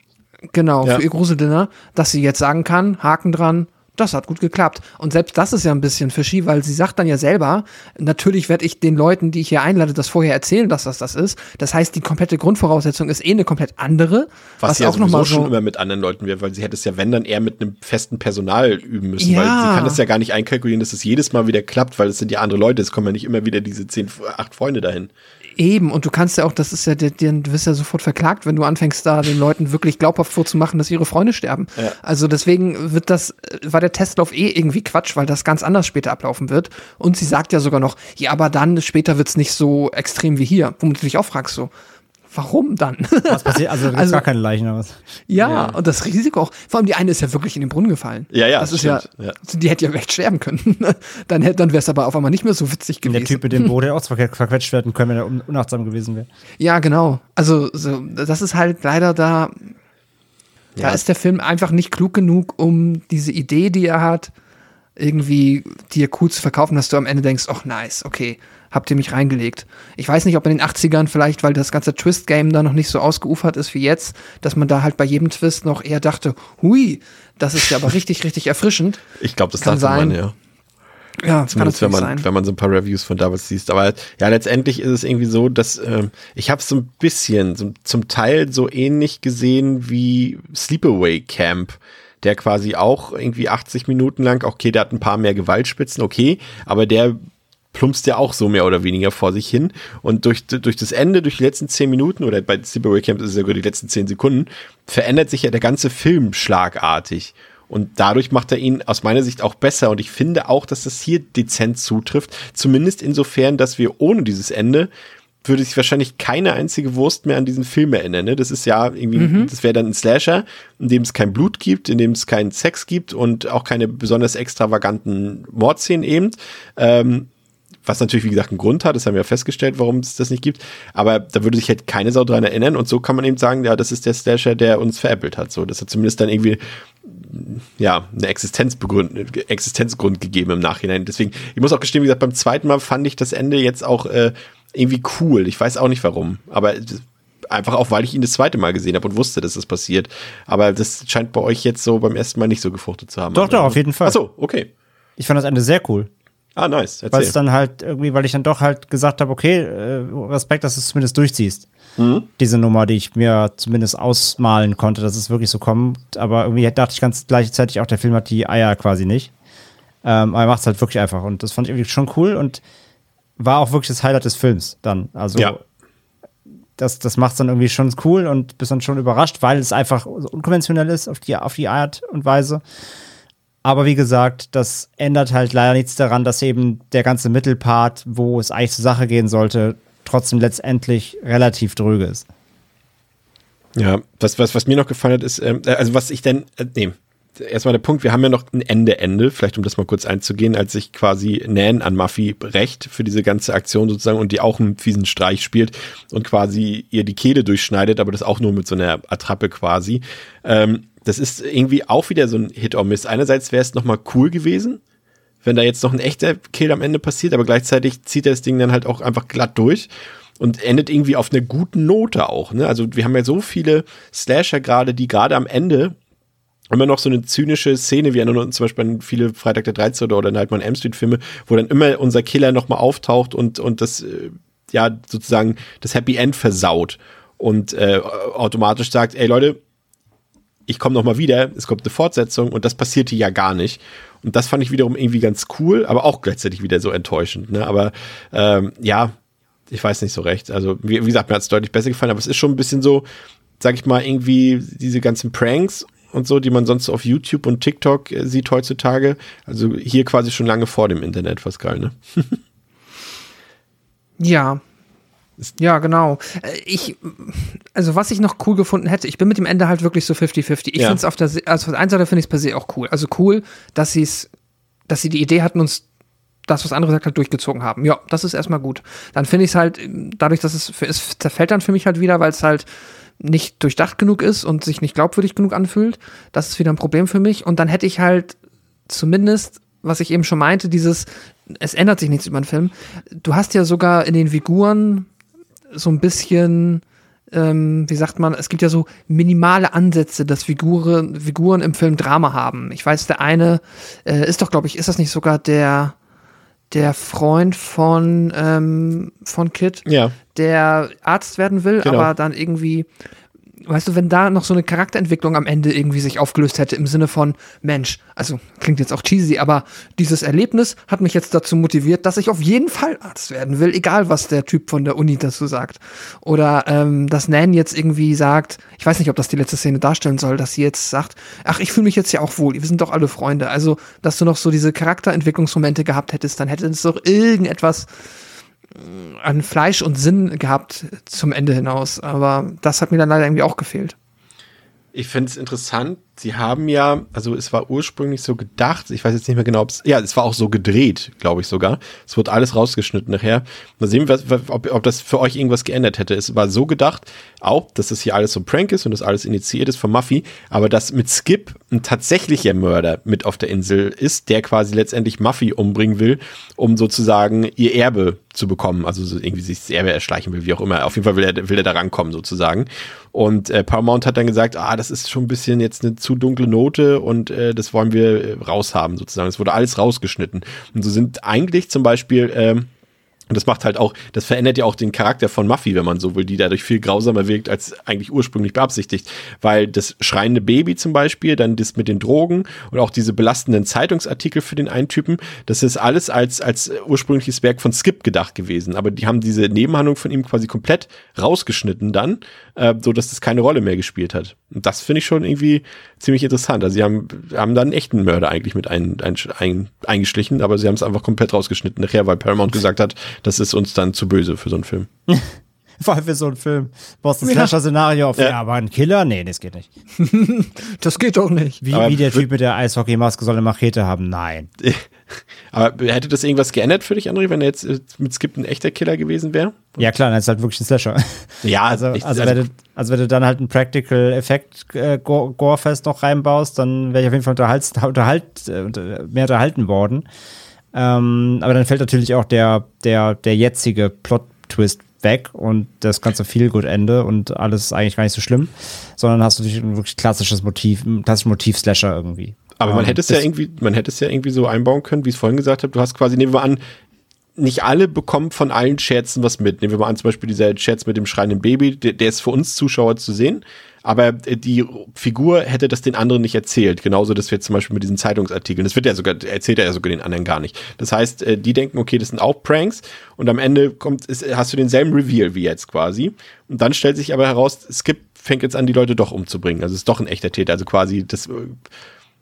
Genau, Ja. für ihr Gruseldinner, dass sie jetzt sagen kann, Haken dran, das hat gut geklappt. Und selbst das ist ja ein bisschen fishy, weil sie sagt dann ja selber, natürlich werde ich den Leuten, die ich hier einlade, das vorher erzählen, dass das das ist. Das heißt, die komplette Grundvoraussetzung ist eh eine komplett andere. Was, ja auch noch sowieso mal schon so, immer mit anderen Leuten wäre, weil sie hätte es ja, wenn dann eher mit einem festen Personal üben müssen, Ja. weil sie kann das ja gar nicht einkalkulieren, dass es jedes Mal wieder klappt, weil es sind ja andere Leute, es kommen ja nicht immer wieder diese zehn, acht Freunde dahin. Eben, und du kannst ja auch, das ist ja, der, der, du wirst ja sofort verklagt, wenn du anfängst, da den Leuten wirklich glaubhaft vorzumachen, dass ihre Freunde sterben. Ja. Also deswegen wird das, äh, war der Testlauf eh irgendwie Quatsch, weil das ganz anders später ablaufen wird. Und sie sagt ja sogar noch, ja, aber dann später wird's nicht so extrem wie hier. Womit du dich auch fragst, so, warum dann? Was passiert? Also, Also- gar keine Leichen. oder was? ja, und das Risiko auch. Vor allem die eine ist ja wirklich in den Brunnen gefallen. Ja, ja, Das ist stimmt, ja, ja. die hätte ja echt sterben können. dann hätte, dann wäre es aber auf einmal nicht mehr so witzig Und gewesen. der Typ mit dem Boot hätte auch verque- verquetscht werden können, wenn er un unachtsam gewesen wäre. Ja, genau. Also, so, das ist halt leider da. Da Ja. ist der Film einfach nicht klug genug, um diese Idee, die er hat, irgendwie dir cool zu verkaufen, dass du am Ende denkst, ach nice, okay, habt ihr mich reingelegt. Ich weiß nicht, ob in den 80ern vielleicht, weil das ganze Twist-Game da noch nicht so ausgeufert ist wie jetzt, dass man da halt bei jedem Twist noch eher dachte, hui, das ist ja aber richtig, richtig erfrischend. Ich glaube, das Kann dachte man, sein. ja. Ja, das kann Zumindest wenn natürlich man, sein. wenn man so ein paar Reviews von damals liest. Aber ja, letztendlich ist es irgendwie so, dass ähm, ich habe so ein bisschen, so, zum Teil so ähnlich gesehen wie Sleepaway Camp, der quasi auch irgendwie 80 Minuten lang, okay, der hat ein paar mehr Gewaltspitzen, okay, aber der plumpst ja auch so mehr oder weniger vor sich hin. Und durch, durch das Ende, durch die letzten 10 Minuten, oder bei Sleepaway Camp ist es ja sogar die letzten 10 Sekunden, verändert sich ja der ganze Film schlagartig. Und dadurch macht er ihn aus meiner Sicht auch besser. Und ich finde auch, dass das hier dezent zutrifft. Zumindest insofern, dass wir ohne dieses Ende würde sich wahrscheinlich keine einzige Wurst mehr an diesen Film erinnern. Ne? Das ist ja irgendwie, das wäre dann ein Slasher, in dem es kein Blut gibt, in dem es keinen Sex gibt und auch keine besonders extravaganten Mordszenen eben. Ähm, was natürlich, wie gesagt, einen Grund hat, das haben wir ja festgestellt, warum es das nicht gibt. Aber da würde sich halt keine Sau dran erinnern. Und so kann man eben sagen, ja, das ist der Slasher, der uns veräppelt hat. So, das hat zumindest dann irgendwie ja, eine Existenzbegründ Existenzgrund gegeben im Nachhinein. Deswegen, ich muss auch gestehen, wie gesagt, beim zweiten Mal fand ich das Ende jetzt auch äh, irgendwie cool. Ich weiß auch nicht warum, aber einfach auch, weil ich ihn das zweite Mal gesehen habe und wusste, dass das passiert. Aber das scheint bei euch jetzt so beim ersten Mal nicht so gefruchtet zu haben. Doch, doch, auf jeden Fall. Ach so, okay. Ich fand das Ende sehr cool. Ah, nice. Weil es dann halt irgendwie, weil ich dann doch halt gesagt habe, okay, äh, Respekt, dass du es zumindest durchziehst. Mhm. Diese Nummer, die ich mir zumindest ausmalen konnte, dass es wirklich so kommt. Aber irgendwie dachte ich ganz gleichzeitig auch, der Film hat die Eier quasi nicht. Ähm, aber er macht es halt wirklich einfach. Und das fand ich irgendwie schon cool und war auch wirklich das Highlight des Films dann. Also Ja. das, das macht dann irgendwie schon cool und bist dann schon überrascht, weil es einfach so unkonventionell ist auf die, auf die Art und Weise. Aber wie gesagt, das ändert halt leider nichts daran, dass eben der ganze Mittelpart, wo es eigentlich zur Sache gehen sollte, trotzdem letztendlich relativ dröge ist. Ja, was, was, was mir noch gefallen hat, ist, ähm, äh, also was ich denn, äh, nee, erstmal der Punkt, wir haben ja noch ein Ende, Ende, vielleicht um das mal kurz einzugehen, als sich quasi Nan an Muffy rächt für diese ganze Aktion sozusagen und die auch einen fiesen Streich spielt und quasi ihr die Kehle durchschneidet, aber das auch nur mit so einer Attrappe quasi. Ähm, das ist irgendwie auch wieder so ein Hit or Miss. Einerseits wäre es nochmal cool gewesen, wenn da jetzt noch ein echter Kill am Ende passiert, aber gleichzeitig zieht er das Ding dann halt auch einfach glatt durch und endet irgendwie auf einer guten Note auch. Ne? Also wir haben ja so viele Slasher gerade, die gerade am Ende immer noch so eine zynische Szene, erinnern uns zum Beispiel an viele Freitag der 13. oder Nightmare on Elm Street Filme, wo dann immer unser Killer nochmal auftaucht und, und das, äh, ja, sozusagen das Happy End versaut und äh, automatisch sagt, ey Leute, ich komme nochmal wieder, es kommt eine Fortsetzung und das passierte ja gar nicht. Und das fand ich wiederum irgendwie ganz cool, aber auch gleichzeitig wieder so enttäuschend. Ne? Aber ähm, ja, ich weiß nicht so recht. Also, wie, wie gesagt, mir hat es deutlich besser gefallen, aber es ist schon ein bisschen so, sag ich mal, irgendwie diese ganzen Pranks und so, die man sonst auf YouTube und TikTok äh, sieht heutzutage. Also hier quasi schon lange vor dem Internet, was geil, ne? ja. Ja, genau. Äh, Ich, also was ich noch cool gefunden hätte, ich bin mit dem Ende halt wirklich so 50-50. Ich Ja. finde es auf der, also auf der einen Seite finde ich es per se auch cool. Also cool, dass sie es, dass sie die Idee hatten, uns das, was andere gesagt hat, durchgezogen haben. Ja, das ist erstmal gut. Dann finde ich es halt, dadurch, dass es, für, es zerfällt dann für mich halt wieder, weil es halt nicht durchdacht genug ist und sich nicht glaubwürdig genug anfühlt. Das ist wieder ein Problem für mich. Und dann hätte ich halt zumindest, was ich eben schon meinte, dieses, es ändert sich nichts über den Film. Du hast ja sogar in den Figuren so ein bisschen, ähm, wie sagt man, es gibt ja so minimale Ansätze, dass Figuren, Figuren im Film Drama haben. Ich weiß, der eine äh, ist doch, glaube ich, ist das nicht sogar der, der Freund von, ähm, von Kid, Ja. der Arzt werden will, Genau. aber dann irgendwie, weißt du, wenn da noch so eine Charakterentwicklung am Ende irgendwie sich aufgelöst hätte im Sinne von Mensch, also klingt jetzt auch cheesy, aber dieses Erlebnis hat mich jetzt dazu motiviert, dass ich auf jeden Fall Arzt werden will, egal was der Typ von der Uni dazu sagt. Oder ähm, dass Nan jetzt irgendwie sagt, ich weiß nicht, ob das die letzte Szene darstellen soll, dass sie jetzt sagt, ach, ich fühle mich jetzt ja auch wohl, wir sind doch alle Freunde. Also, dass du noch so diese Charakterentwicklungsmomente gehabt hättest, dann hätte es doch irgendetwas an Fleisch und Sinn gehabt zum Ende hinaus. Aber das hat mir dann leider irgendwie auch gefehlt. Ich finde es interessant. Sie haben ja, also es war ursprünglich so gedacht, ich weiß jetzt nicht mehr genau, ob es, ja, es war auch so gedreht, glaube ich sogar. Es wurde alles rausgeschnitten nachher. Mal sehen, was- ob, ob das für euch irgendwas geändert hätte. Es war so gedacht, auch, dass das hier alles so ein Prank ist und das alles initiiert ist von Muffy, aber dass mit Skip ein tatsächlicher Mörder mit auf der Insel ist, der quasi letztendlich Muffy umbringen will, um sozusagen ihr Erbe zu bekommen, also so irgendwie sich das Erbe erschleichen will, wie auch immer. Auf jeden Fall will er, will er da rankommen sozusagen. Und äh, Paramount hat dann gesagt, ah, das ist schon ein bisschen jetzt eine zu dunkle Note und äh, das wollen wir äh, raushaben sozusagen. Es wurde alles rausgeschnitten. Und so sind eigentlich zum Beispiel ähm, und das macht halt auch, das verändert ja auch den Charakter von Muffy, wenn man so will, die dadurch viel grausamer wirkt, als eigentlich ursprünglich beabsichtigt. Weil das schreiende Baby zum Beispiel, dann das mit den Drogen und auch diese belastenden Zeitungsartikel für den einen Typen, das ist alles als, als ursprüngliches Werk von Skip gedacht gewesen. Aber die haben diese Nebenhandlung von ihm quasi komplett rausgeschnitten dann, äh, so dass das keine Rolle mehr gespielt hat. Und das finde ich schon irgendwie ziemlich interessant. Also sie haben, haben da einen echten Mörder eigentlich mit ein, ein, ein, eingeschlichen, aber sie haben es einfach komplett rausgeschnitten nachher, weil Paramount gesagt hat, das ist uns dann zu böse für so einen Film. Vor allem für so einen Film. Brauchst ein Ja. Slasher-Szenario auf, Ja. ja. aber ein Killer? Nee, das geht nicht. Das geht doch nicht. Wie, wie der Typ mit der Eishockeymaske soll eine Machete haben? Nein. Aber hätte das irgendwas geändert für dich, André, wenn er jetzt äh, mit Skip ein echter Killer gewesen wäre? Ja, klar, dann ist halt wirklich ein Slasher. Ja, Also, ich- also, wenn du, also wenn du dann halt einen Practical Effekt äh, Gore- Gorefest noch reinbaust, dann wäre ich auf jeden Fall unterhalt, unterhalt, äh, unter- mehr unterhalten worden. Ähm, aber dann fällt natürlich auch der, der, der jetzige Plot-Twist weg und das ganze Feel-Good-Ende und alles ist eigentlich gar nicht so schlimm, sondern hast du natürlich ein wirklich klassisches Motiv, ein klassisches Motiv-Slasher irgendwie. Aber man Ähm, hätte es ja irgendwie, man hätte es ja irgendwie so einbauen können, wie ich es vorhin gesagt habe. Du hast quasi, nehmen wir an, nicht alle bekommen von allen Scherzen was mit. Nehmen wir mal an, zum Beispiel dieser Scherz mit dem schreienden Baby, der, der ist für uns Zuschauer zu sehen. Aber äh, die Figur hätte das den anderen nicht erzählt. Genauso, das wird zum Beispiel mit diesen Zeitungsartikeln. Das wird ja sogar, erzählt er ja sogar den anderen gar nicht. Das heißt, äh, die denken, okay, das sind auch Pranks. Und am Ende kommt, ist, hast du denselben Reveal wie jetzt quasi. Und dann stellt sich aber heraus, Skip fängt jetzt an, die Leute doch umzubringen. Also ist doch ein echter Täter. Also quasi das, äh,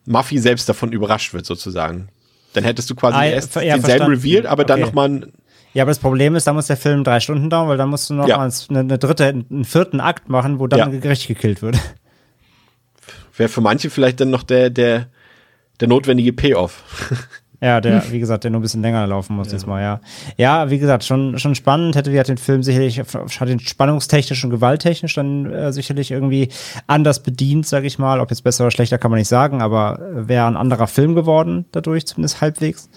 Muffy selbst davon überrascht wird, sozusagen. Dann hättest du quasi Ah, erst ja, denselben. Reveal, aber dann Okay. nochmal ein. Ja, aber das Problem ist, da muss der Film drei Stunden dauern, weil dann musst du noch Ja. mal eine, eine dritte, einen vierten Akt machen, wo dann Ja. ein Gericht gekillt wird. Wäre für manche vielleicht dann noch der, der, der notwendige Payoff. Ja, der, wie gesagt, der nur ein bisschen länger laufen muss ja. diesmal, ja. Ja, wie gesagt, schon, schon spannend. Hätte ja den Film sicherlich, hat den spannungstechnisch und gewalttechnisch dann äh, sicherlich irgendwie anders bedient, sag ich mal. Ob jetzt besser oder schlechter kann man nicht sagen, aber wäre ein anderer Film geworden, dadurch zumindest halbwegs.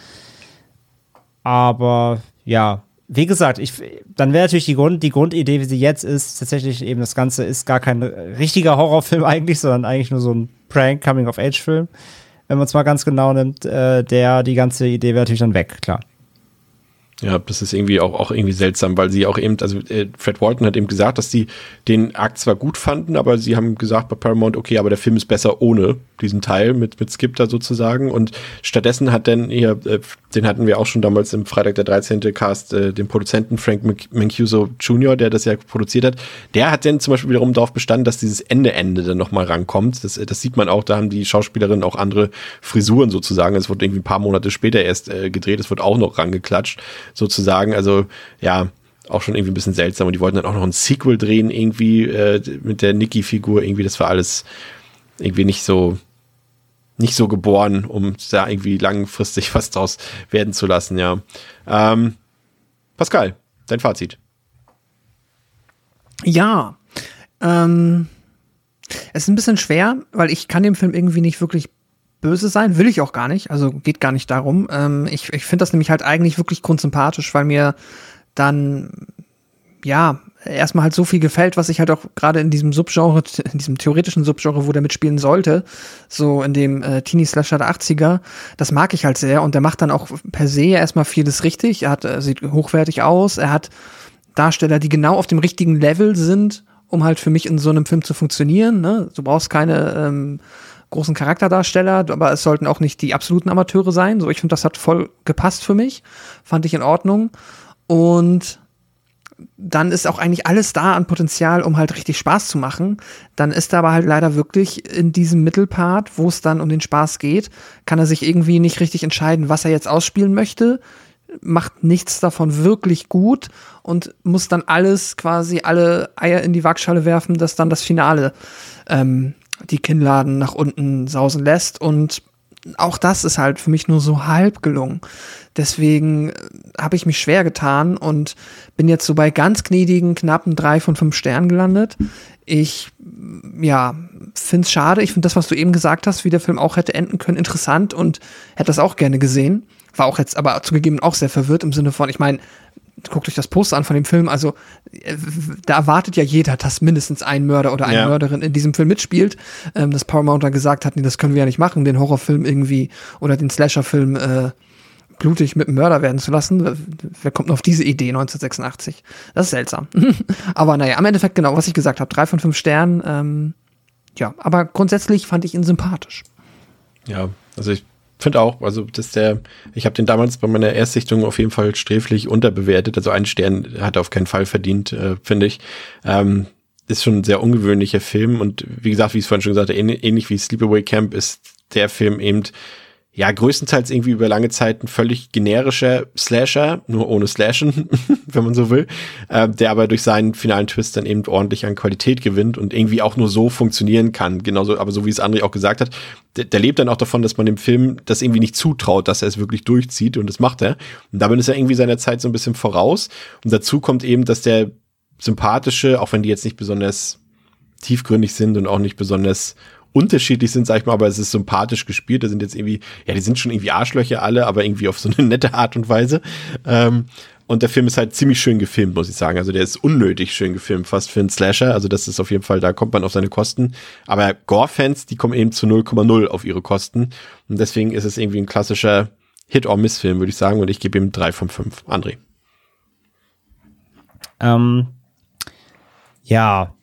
Aber ja, wie gesagt, ich, dann wäre natürlich die, Grund, die Grundidee, wie sie jetzt ist, tatsächlich eben das Ganze ist gar kein richtiger Horrorfilm eigentlich, sondern eigentlich nur so ein Prank-Coming-of-Age-Film wenn man es mal ganz genau nimmt, äh, der, die ganze Idee wäre natürlich dann weg, klar. Ja, das ist irgendwie auch, auch irgendwie seltsam, weil sie auch eben, also äh, Fred Walton hat eben gesagt, dass sie den Akt zwar gut fanden, aber sie haben gesagt bei Paramount, okay, aber der Film ist besser ohne diesen Teil mit, mit Skip da sozusagen. Und stattdessen hat dann hier, äh, den hatten wir auch schon damals im Freitag der 13. Cast, äh, den Produzenten Frank Mancuso Jr., der das ja produziert hat, der hat dann zum Beispiel wiederum darauf bestanden, dass dieses Ende-Ende dann nochmal rankommt. Das, das sieht man auch, da haben die Schauspielerinnen auch andere Frisuren sozusagen. Es wurde irgendwie ein paar Monate später erst äh, gedreht, es wird auch noch rangeklatscht sozusagen. Also ja, auch schon irgendwie ein bisschen seltsam. Und die wollten dann auch noch ein Sequel drehen, irgendwie äh, mit der Nikki-Figur. Irgendwie, das war alles irgendwie nicht so, nicht so geboren, um da irgendwie langfristig was draus werden zu lassen, ja. Ähm, Pascal, dein Fazit. Ja, ähm, es ist ein bisschen schwer, weil ich kann dem Film irgendwie nicht wirklich böse sein, will ich auch gar nicht, also geht gar nicht darum. Ähm, ich ich finde das nämlich halt eigentlich wirklich grundsympathisch, weil mir dann, ja, erstmal halt so viel gefällt, was ich halt auch gerade in diesem Subgenre, in diesem theoretischen Subgenre, wo der mitspielen sollte, so in dem äh, Teenie-Slasher der 80er, das mag ich halt sehr und der macht dann auch per se erstmal vieles richtig. Er hat, äh, sieht hochwertig aus, er hat Darsteller, die genau auf dem richtigen Level sind, um halt für mich in so einem Film zu funktionieren. Ne? Du brauchst keine ähm, großen Charakterdarsteller, aber es sollten auch nicht die absoluten Amateure sein. So, ich finde, das hat voll gepasst für mich. Fand ich in Ordnung. Und dann ist auch eigentlich alles da an Potenzial, um halt richtig Spaß zu machen. Dann ist er aber halt leider wirklich in diesem Mittelpart, wo es dann um den Spaß geht, kann er sich irgendwie nicht richtig entscheiden, was er jetzt ausspielen möchte, macht nichts davon wirklich gut und muss dann alles quasi alle Eier in die Waagschale werfen, dass dann das Finale ähm, die Kinnladen nach unten sausen lässt und auch das ist halt für mich nur so halb gelungen. Deswegen äh, habe ich mich schwer getan und bin jetzt so bei ganz gnädigen, knappen drei von fünf Sternen gelandet. Ich, ja, finde es schade. Ich finde das, was du eben gesagt hast, wie der Film auch hätte enden können, interessant und hätte das auch gerne gesehen. War auch jetzt aber zugegeben auch sehr verwirrt im Sinne von, ich meine, guckt euch das Poster an von dem Film, also äh, da erwartet ja jeder, dass mindestens ein Mörder oder eine ja. Mörderin in diesem Film mitspielt. Ähm, dass Paramount dann gesagt hat, nee, das können wir ja nicht machen, den Horrorfilm irgendwie oder den Slasherfilm äh, blutig mit einem Mörder werden zu lassen. Wer kommt nur auf diese Idee 1986? Das ist seltsam. aber naja, am Endeffekt genau, was ich gesagt habe, drei von fünf Sternen. Ähm, ja, aber grundsätzlich fand ich ihn sympathisch. Ja, also ich finde auch, also dass der, ich habe den damals bei meiner Erstsichtung auf jeden Fall sträflich unterbewertet. Also einen Stern hat er auf keinen Fall verdient, äh, finde ich. Ähm, ist schon ein sehr ungewöhnlicher Film und wie gesagt, wie ich es vorhin schon gesagt habe, ähnlich wie Sleepaway Camp ist der Film eben ja, größtenteils irgendwie über lange Zeit ein völlig generischer Slasher, nur ohne Slashen, wenn man so will, äh, der aber durch seinen finalen Twist dann eben ordentlich an Qualität gewinnt und irgendwie auch nur so funktionieren kann. Genauso, aber so wie es André auch gesagt hat, der, der lebt dann auch davon, dass man dem Film das irgendwie nicht zutraut, dass er es wirklich durchzieht und das macht er. Und damit ist er irgendwie seiner Zeit so ein bisschen voraus. Und dazu kommt eben, dass der sympathische, auch wenn die jetzt nicht besonders tiefgründig sind und auch nicht besonders unterschiedlich sind, sag ich mal, aber es ist sympathisch gespielt. Da sind jetzt irgendwie, ja, die sind schon irgendwie Arschlöcher alle, aber irgendwie auf so eine nette Art und Weise. Ähm, und der Film ist halt ziemlich schön gefilmt, muss ich sagen. Also der ist unnötig schön gefilmt, fast für einen Slasher. Also das ist auf jeden Fall, da kommt man auf seine Kosten. Aber Gore-Fans, die kommen eben zu 0,0 auf ihre Kosten. Und deswegen ist es irgendwie ein klassischer Hit-or-Miss-Film, würde ich sagen. Und ich gebe ihm drei von fünf. André. Ähm, ja,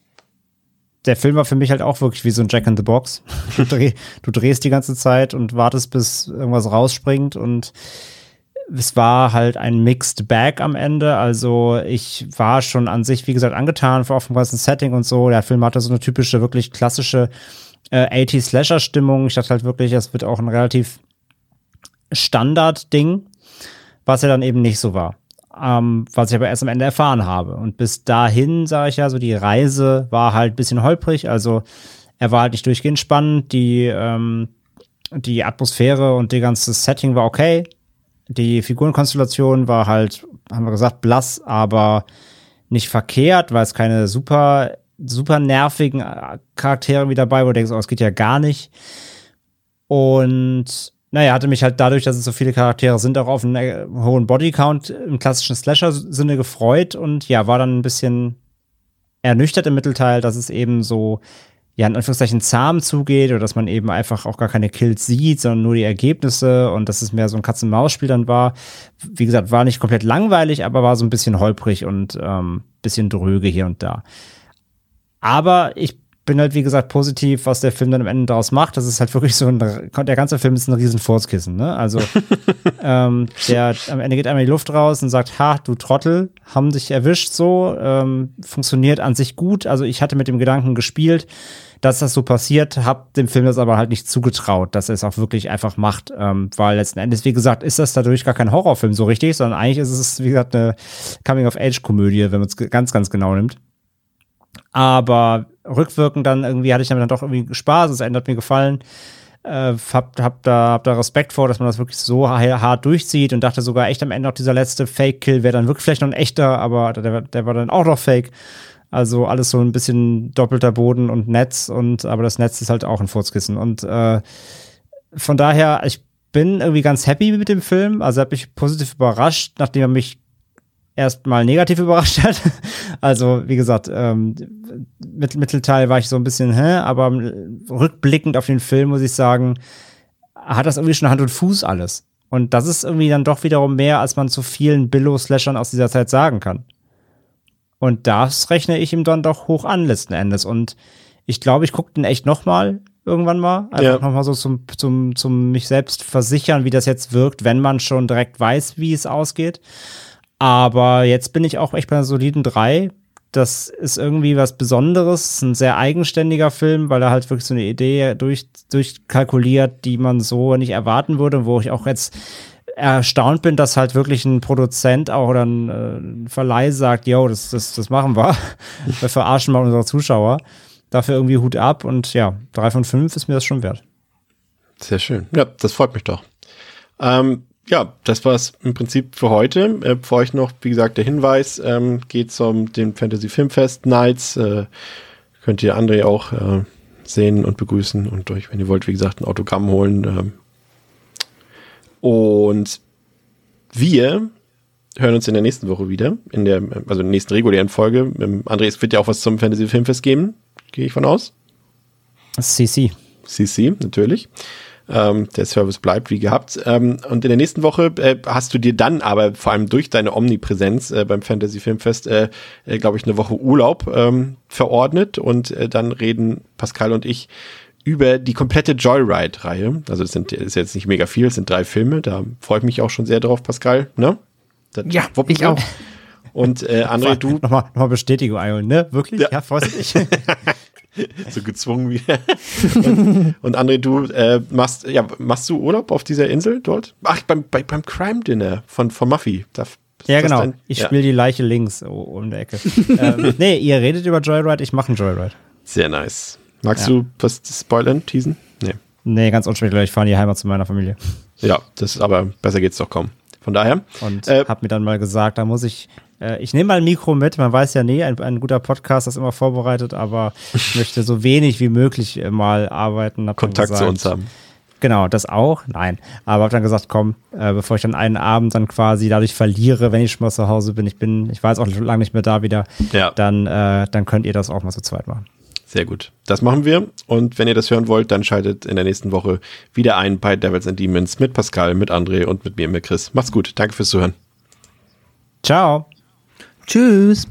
der Film war für mich halt auch wirklich wie so ein Jack in the Box. Du, dreh, du drehst die ganze Zeit und wartest, bis irgendwas rausspringt und es war halt ein Mixed Bag am Ende. Also ich war schon an sich, wie gesagt, angetan vor dem ganzen Setting und so. Der Film hatte so eine typische, wirklich klassische äh, 80-Slasher-Stimmung. Ich dachte halt wirklich, es wird auch ein relativ Standard-Ding, was ja dann eben nicht so war ähm, was ich aber erst am Ende erfahren habe. Und bis dahin, sage ich ja, so die Reise war halt ein bisschen holprig. Also er war halt nicht durchgehend spannend. Die, ähm, die Atmosphäre und die ganze Setting war okay. Die Figurenkonstellation war halt, haben wir gesagt, blass, aber nicht verkehrt, weil es keine super, super nervigen äh, Charaktere wie dabei, wo du denkst, oh, es geht ja gar nicht. Und naja, hatte mich halt dadurch, dass es so viele Charaktere sind, auch auf einen äh, hohen Bodycount im klassischen Slasher-Sinne gefreut und ja, war dann ein bisschen ernüchtert im Mittelteil, dass es eben so ja, in Anführungszeichen zahm zugeht oder dass man eben einfach auch gar keine Kills sieht, sondern nur die Ergebnisse und dass es mehr so ein Katz-und-Maus-Spiel dann war. Wie gesagt, war nicht komplett langweilig, aber war so ein bisschen holprig und ähm, bisschen dröge hier und da. Aber ich bin halt, wie gesagt, positiv, was der Film dann am Ende daraus macht. Das ist halt wirklich so ein, der ganze Film ist ein riesen Furzkissen, ne? Also, ähm, der, am Ende geht einmal die Luft raus und sagt, ha, du Trottel, haben dich erwischt so, ähm, funktioniert an sich gut. Also, ich hatte mit dem Gedanken gespielt, dass das so passiert, hab dem Film das aber halt nicht zugetraut, dass er es auch wirklich einfach macht, ähm, weil letzten Endes, wie gesagt, ist das dadurch gar kein Horrorfilm so richtig, sondern eigentlich ist es, wie gesagt, eine Coming-of-Age-Komödie, wenn man es ganz, ganz genau nimmt. Aber rückwirkend dann irgendwie hatte ich damit dann doch irgendwie Spaß, es hat mir gefallen. Äh, hab, hab, da, hab da Respekt vor, dass man das wirklich so hart durchzieht und dachte sogar echt am Ende auch dieser letzte Fake-Kill wäre dann wirklich vielleicht noch ein echter, aber der, der war dann auch noch Fake. Also alles so ein bisschen doppelter Boden und Netz und aber das Netz ist halt auch ein Furzkissen. Und äh, von daher, ich bin irgendwie ganz happy mit dem Film. Also habe mich positiv überrascht, nachdem er mich erstmal negativ überrascht hat. Also, wie gesagt, ähm, mit, Mittelteil war ich so ein bisschen, hä, aber rückblickend auf den Film muss ich sagen, hat das irgendwie schon Hand und Fuß alles. Und das ist irgendwie dann doch wiederum mehr, als man zu vielen Billo-Slashern aus dieser Zeit sagen kann. Und das rechne ich ihm dann doch hoch an letzten Endes. Und ich glaube, ich gucke den echt noch mal irgendwann mal. Einfach ja. noch mal so zum, zum, zum mich selbst versichern, wie das jetzt wirkt, wenn man schon direkt weiß, wie es ausgeht. Aber jetzt bin ich auch echt bei einer soliden 3. Das ist irgendwie was Besonderes, ein sehr eigenständiger Film, weil er halt wirklich so eine Idee durch, durchkalkuliert, die man so nicht erwarten würde, wo ich auch jetzt erstaunt bin, dass halt wirklich ein Produzent auch oder ein, äh, Verleih sagt, yo, das, das, das machen wir. wir verarschen mal unsere Zuschauer. Dafür irgendwie Hut ab und ja, drei von fünf ist mir das schon wert. Sehr schön. Ja, das freut mich doch. Ähm, ja, das war's im Prinzip für heute. Äh, für euch noch, wie gesagt, der Hinweis, ähm, geht zum den Fantasy Filmfest Nights. Äh, könnt ihr André auch äh, sehen und begrüßen und euch, wenn ihr wollt, wie gesagt, ein Autogramm holen. Ähm. Und wir hören uns in der nächsten Woche wieder, in der, also in der nächsten regulären Folge. Ähm, André, es wird ja auch was zum Fantasy Filmfest geben, gehe ich von aus. CC. CC, natürlich. Ähm, der Service bleibt wie gehabt. Ähm, und in der nächsten Woche äh, hast du dir dann aber vor allem durch deine Omnipräsenz äh, beim Fantasy Filmfest, äh, äh, glaube ich, eine Woche Urlaub ähm, verordnet. Und äh, dann reden Pascal und ich über die komplette Joyride-Reihe. Also es sind ist jetzt nicht mega viel, es sind drei Filme. Da freue ich mich auch schon sehr drauf, Pascal. Ne? Das ja, ich auch. Und äh, André, du. Nochmal, nochmal Bestätigung, Ion, ne? Wirklich? Ja, ja freust du dich? so gezwungen wieder. und, und André, du äh, machst, ja, machst du Urlaub auf dieser Insel dort? Ach, beim, bei, beim Crime Dinner von, von Muffy. Da, ja, genau. Dein, ich ja. spiele die Leiche links um der Ecke. ähm, nee, ihr redet über Joyride, ich mache einen Joyride. Sehr nice. Magst ja. du was spoilern, teasen? Nee. Nee, ganz unspektakulär. Ich fahre in die Heimat zu meiner Familie. Ja, das ist aber besser geht's doch kaum. Von daher. Und äh, hab mir dann mal gesagt, da muss ich äh, ich nehme mal ein Mikro mit, man weiß ja nie, ein, ein, guter Podcast ist immer vorbereitet, aber ich möchte so wenig wie möglich äh, mal arbeiten. Kontakt gesagt, zu uns haben. Genau, das auch. Nein. Aber habe dann gesagt, komm, äh, bevor ich dann einen Abend dann quasi dadurch verliere, wenn ich schon mal zu Hause bin, ich bin, ich war jetzt auch lange nicht mehr da wieder, ja. dann, äh, dann könnt ihr das auch mal zu zweit machen. Sehr gut. Das machen wir. Und wenn ihr das hören wollt, dann schaltet in der nächsten Woche wieder ein bei Devils and Demons mit Pascal, mit André und mit mir, mit Chris. Macht's gut. Danke fürs Zuhören. Ciao. Tschüss.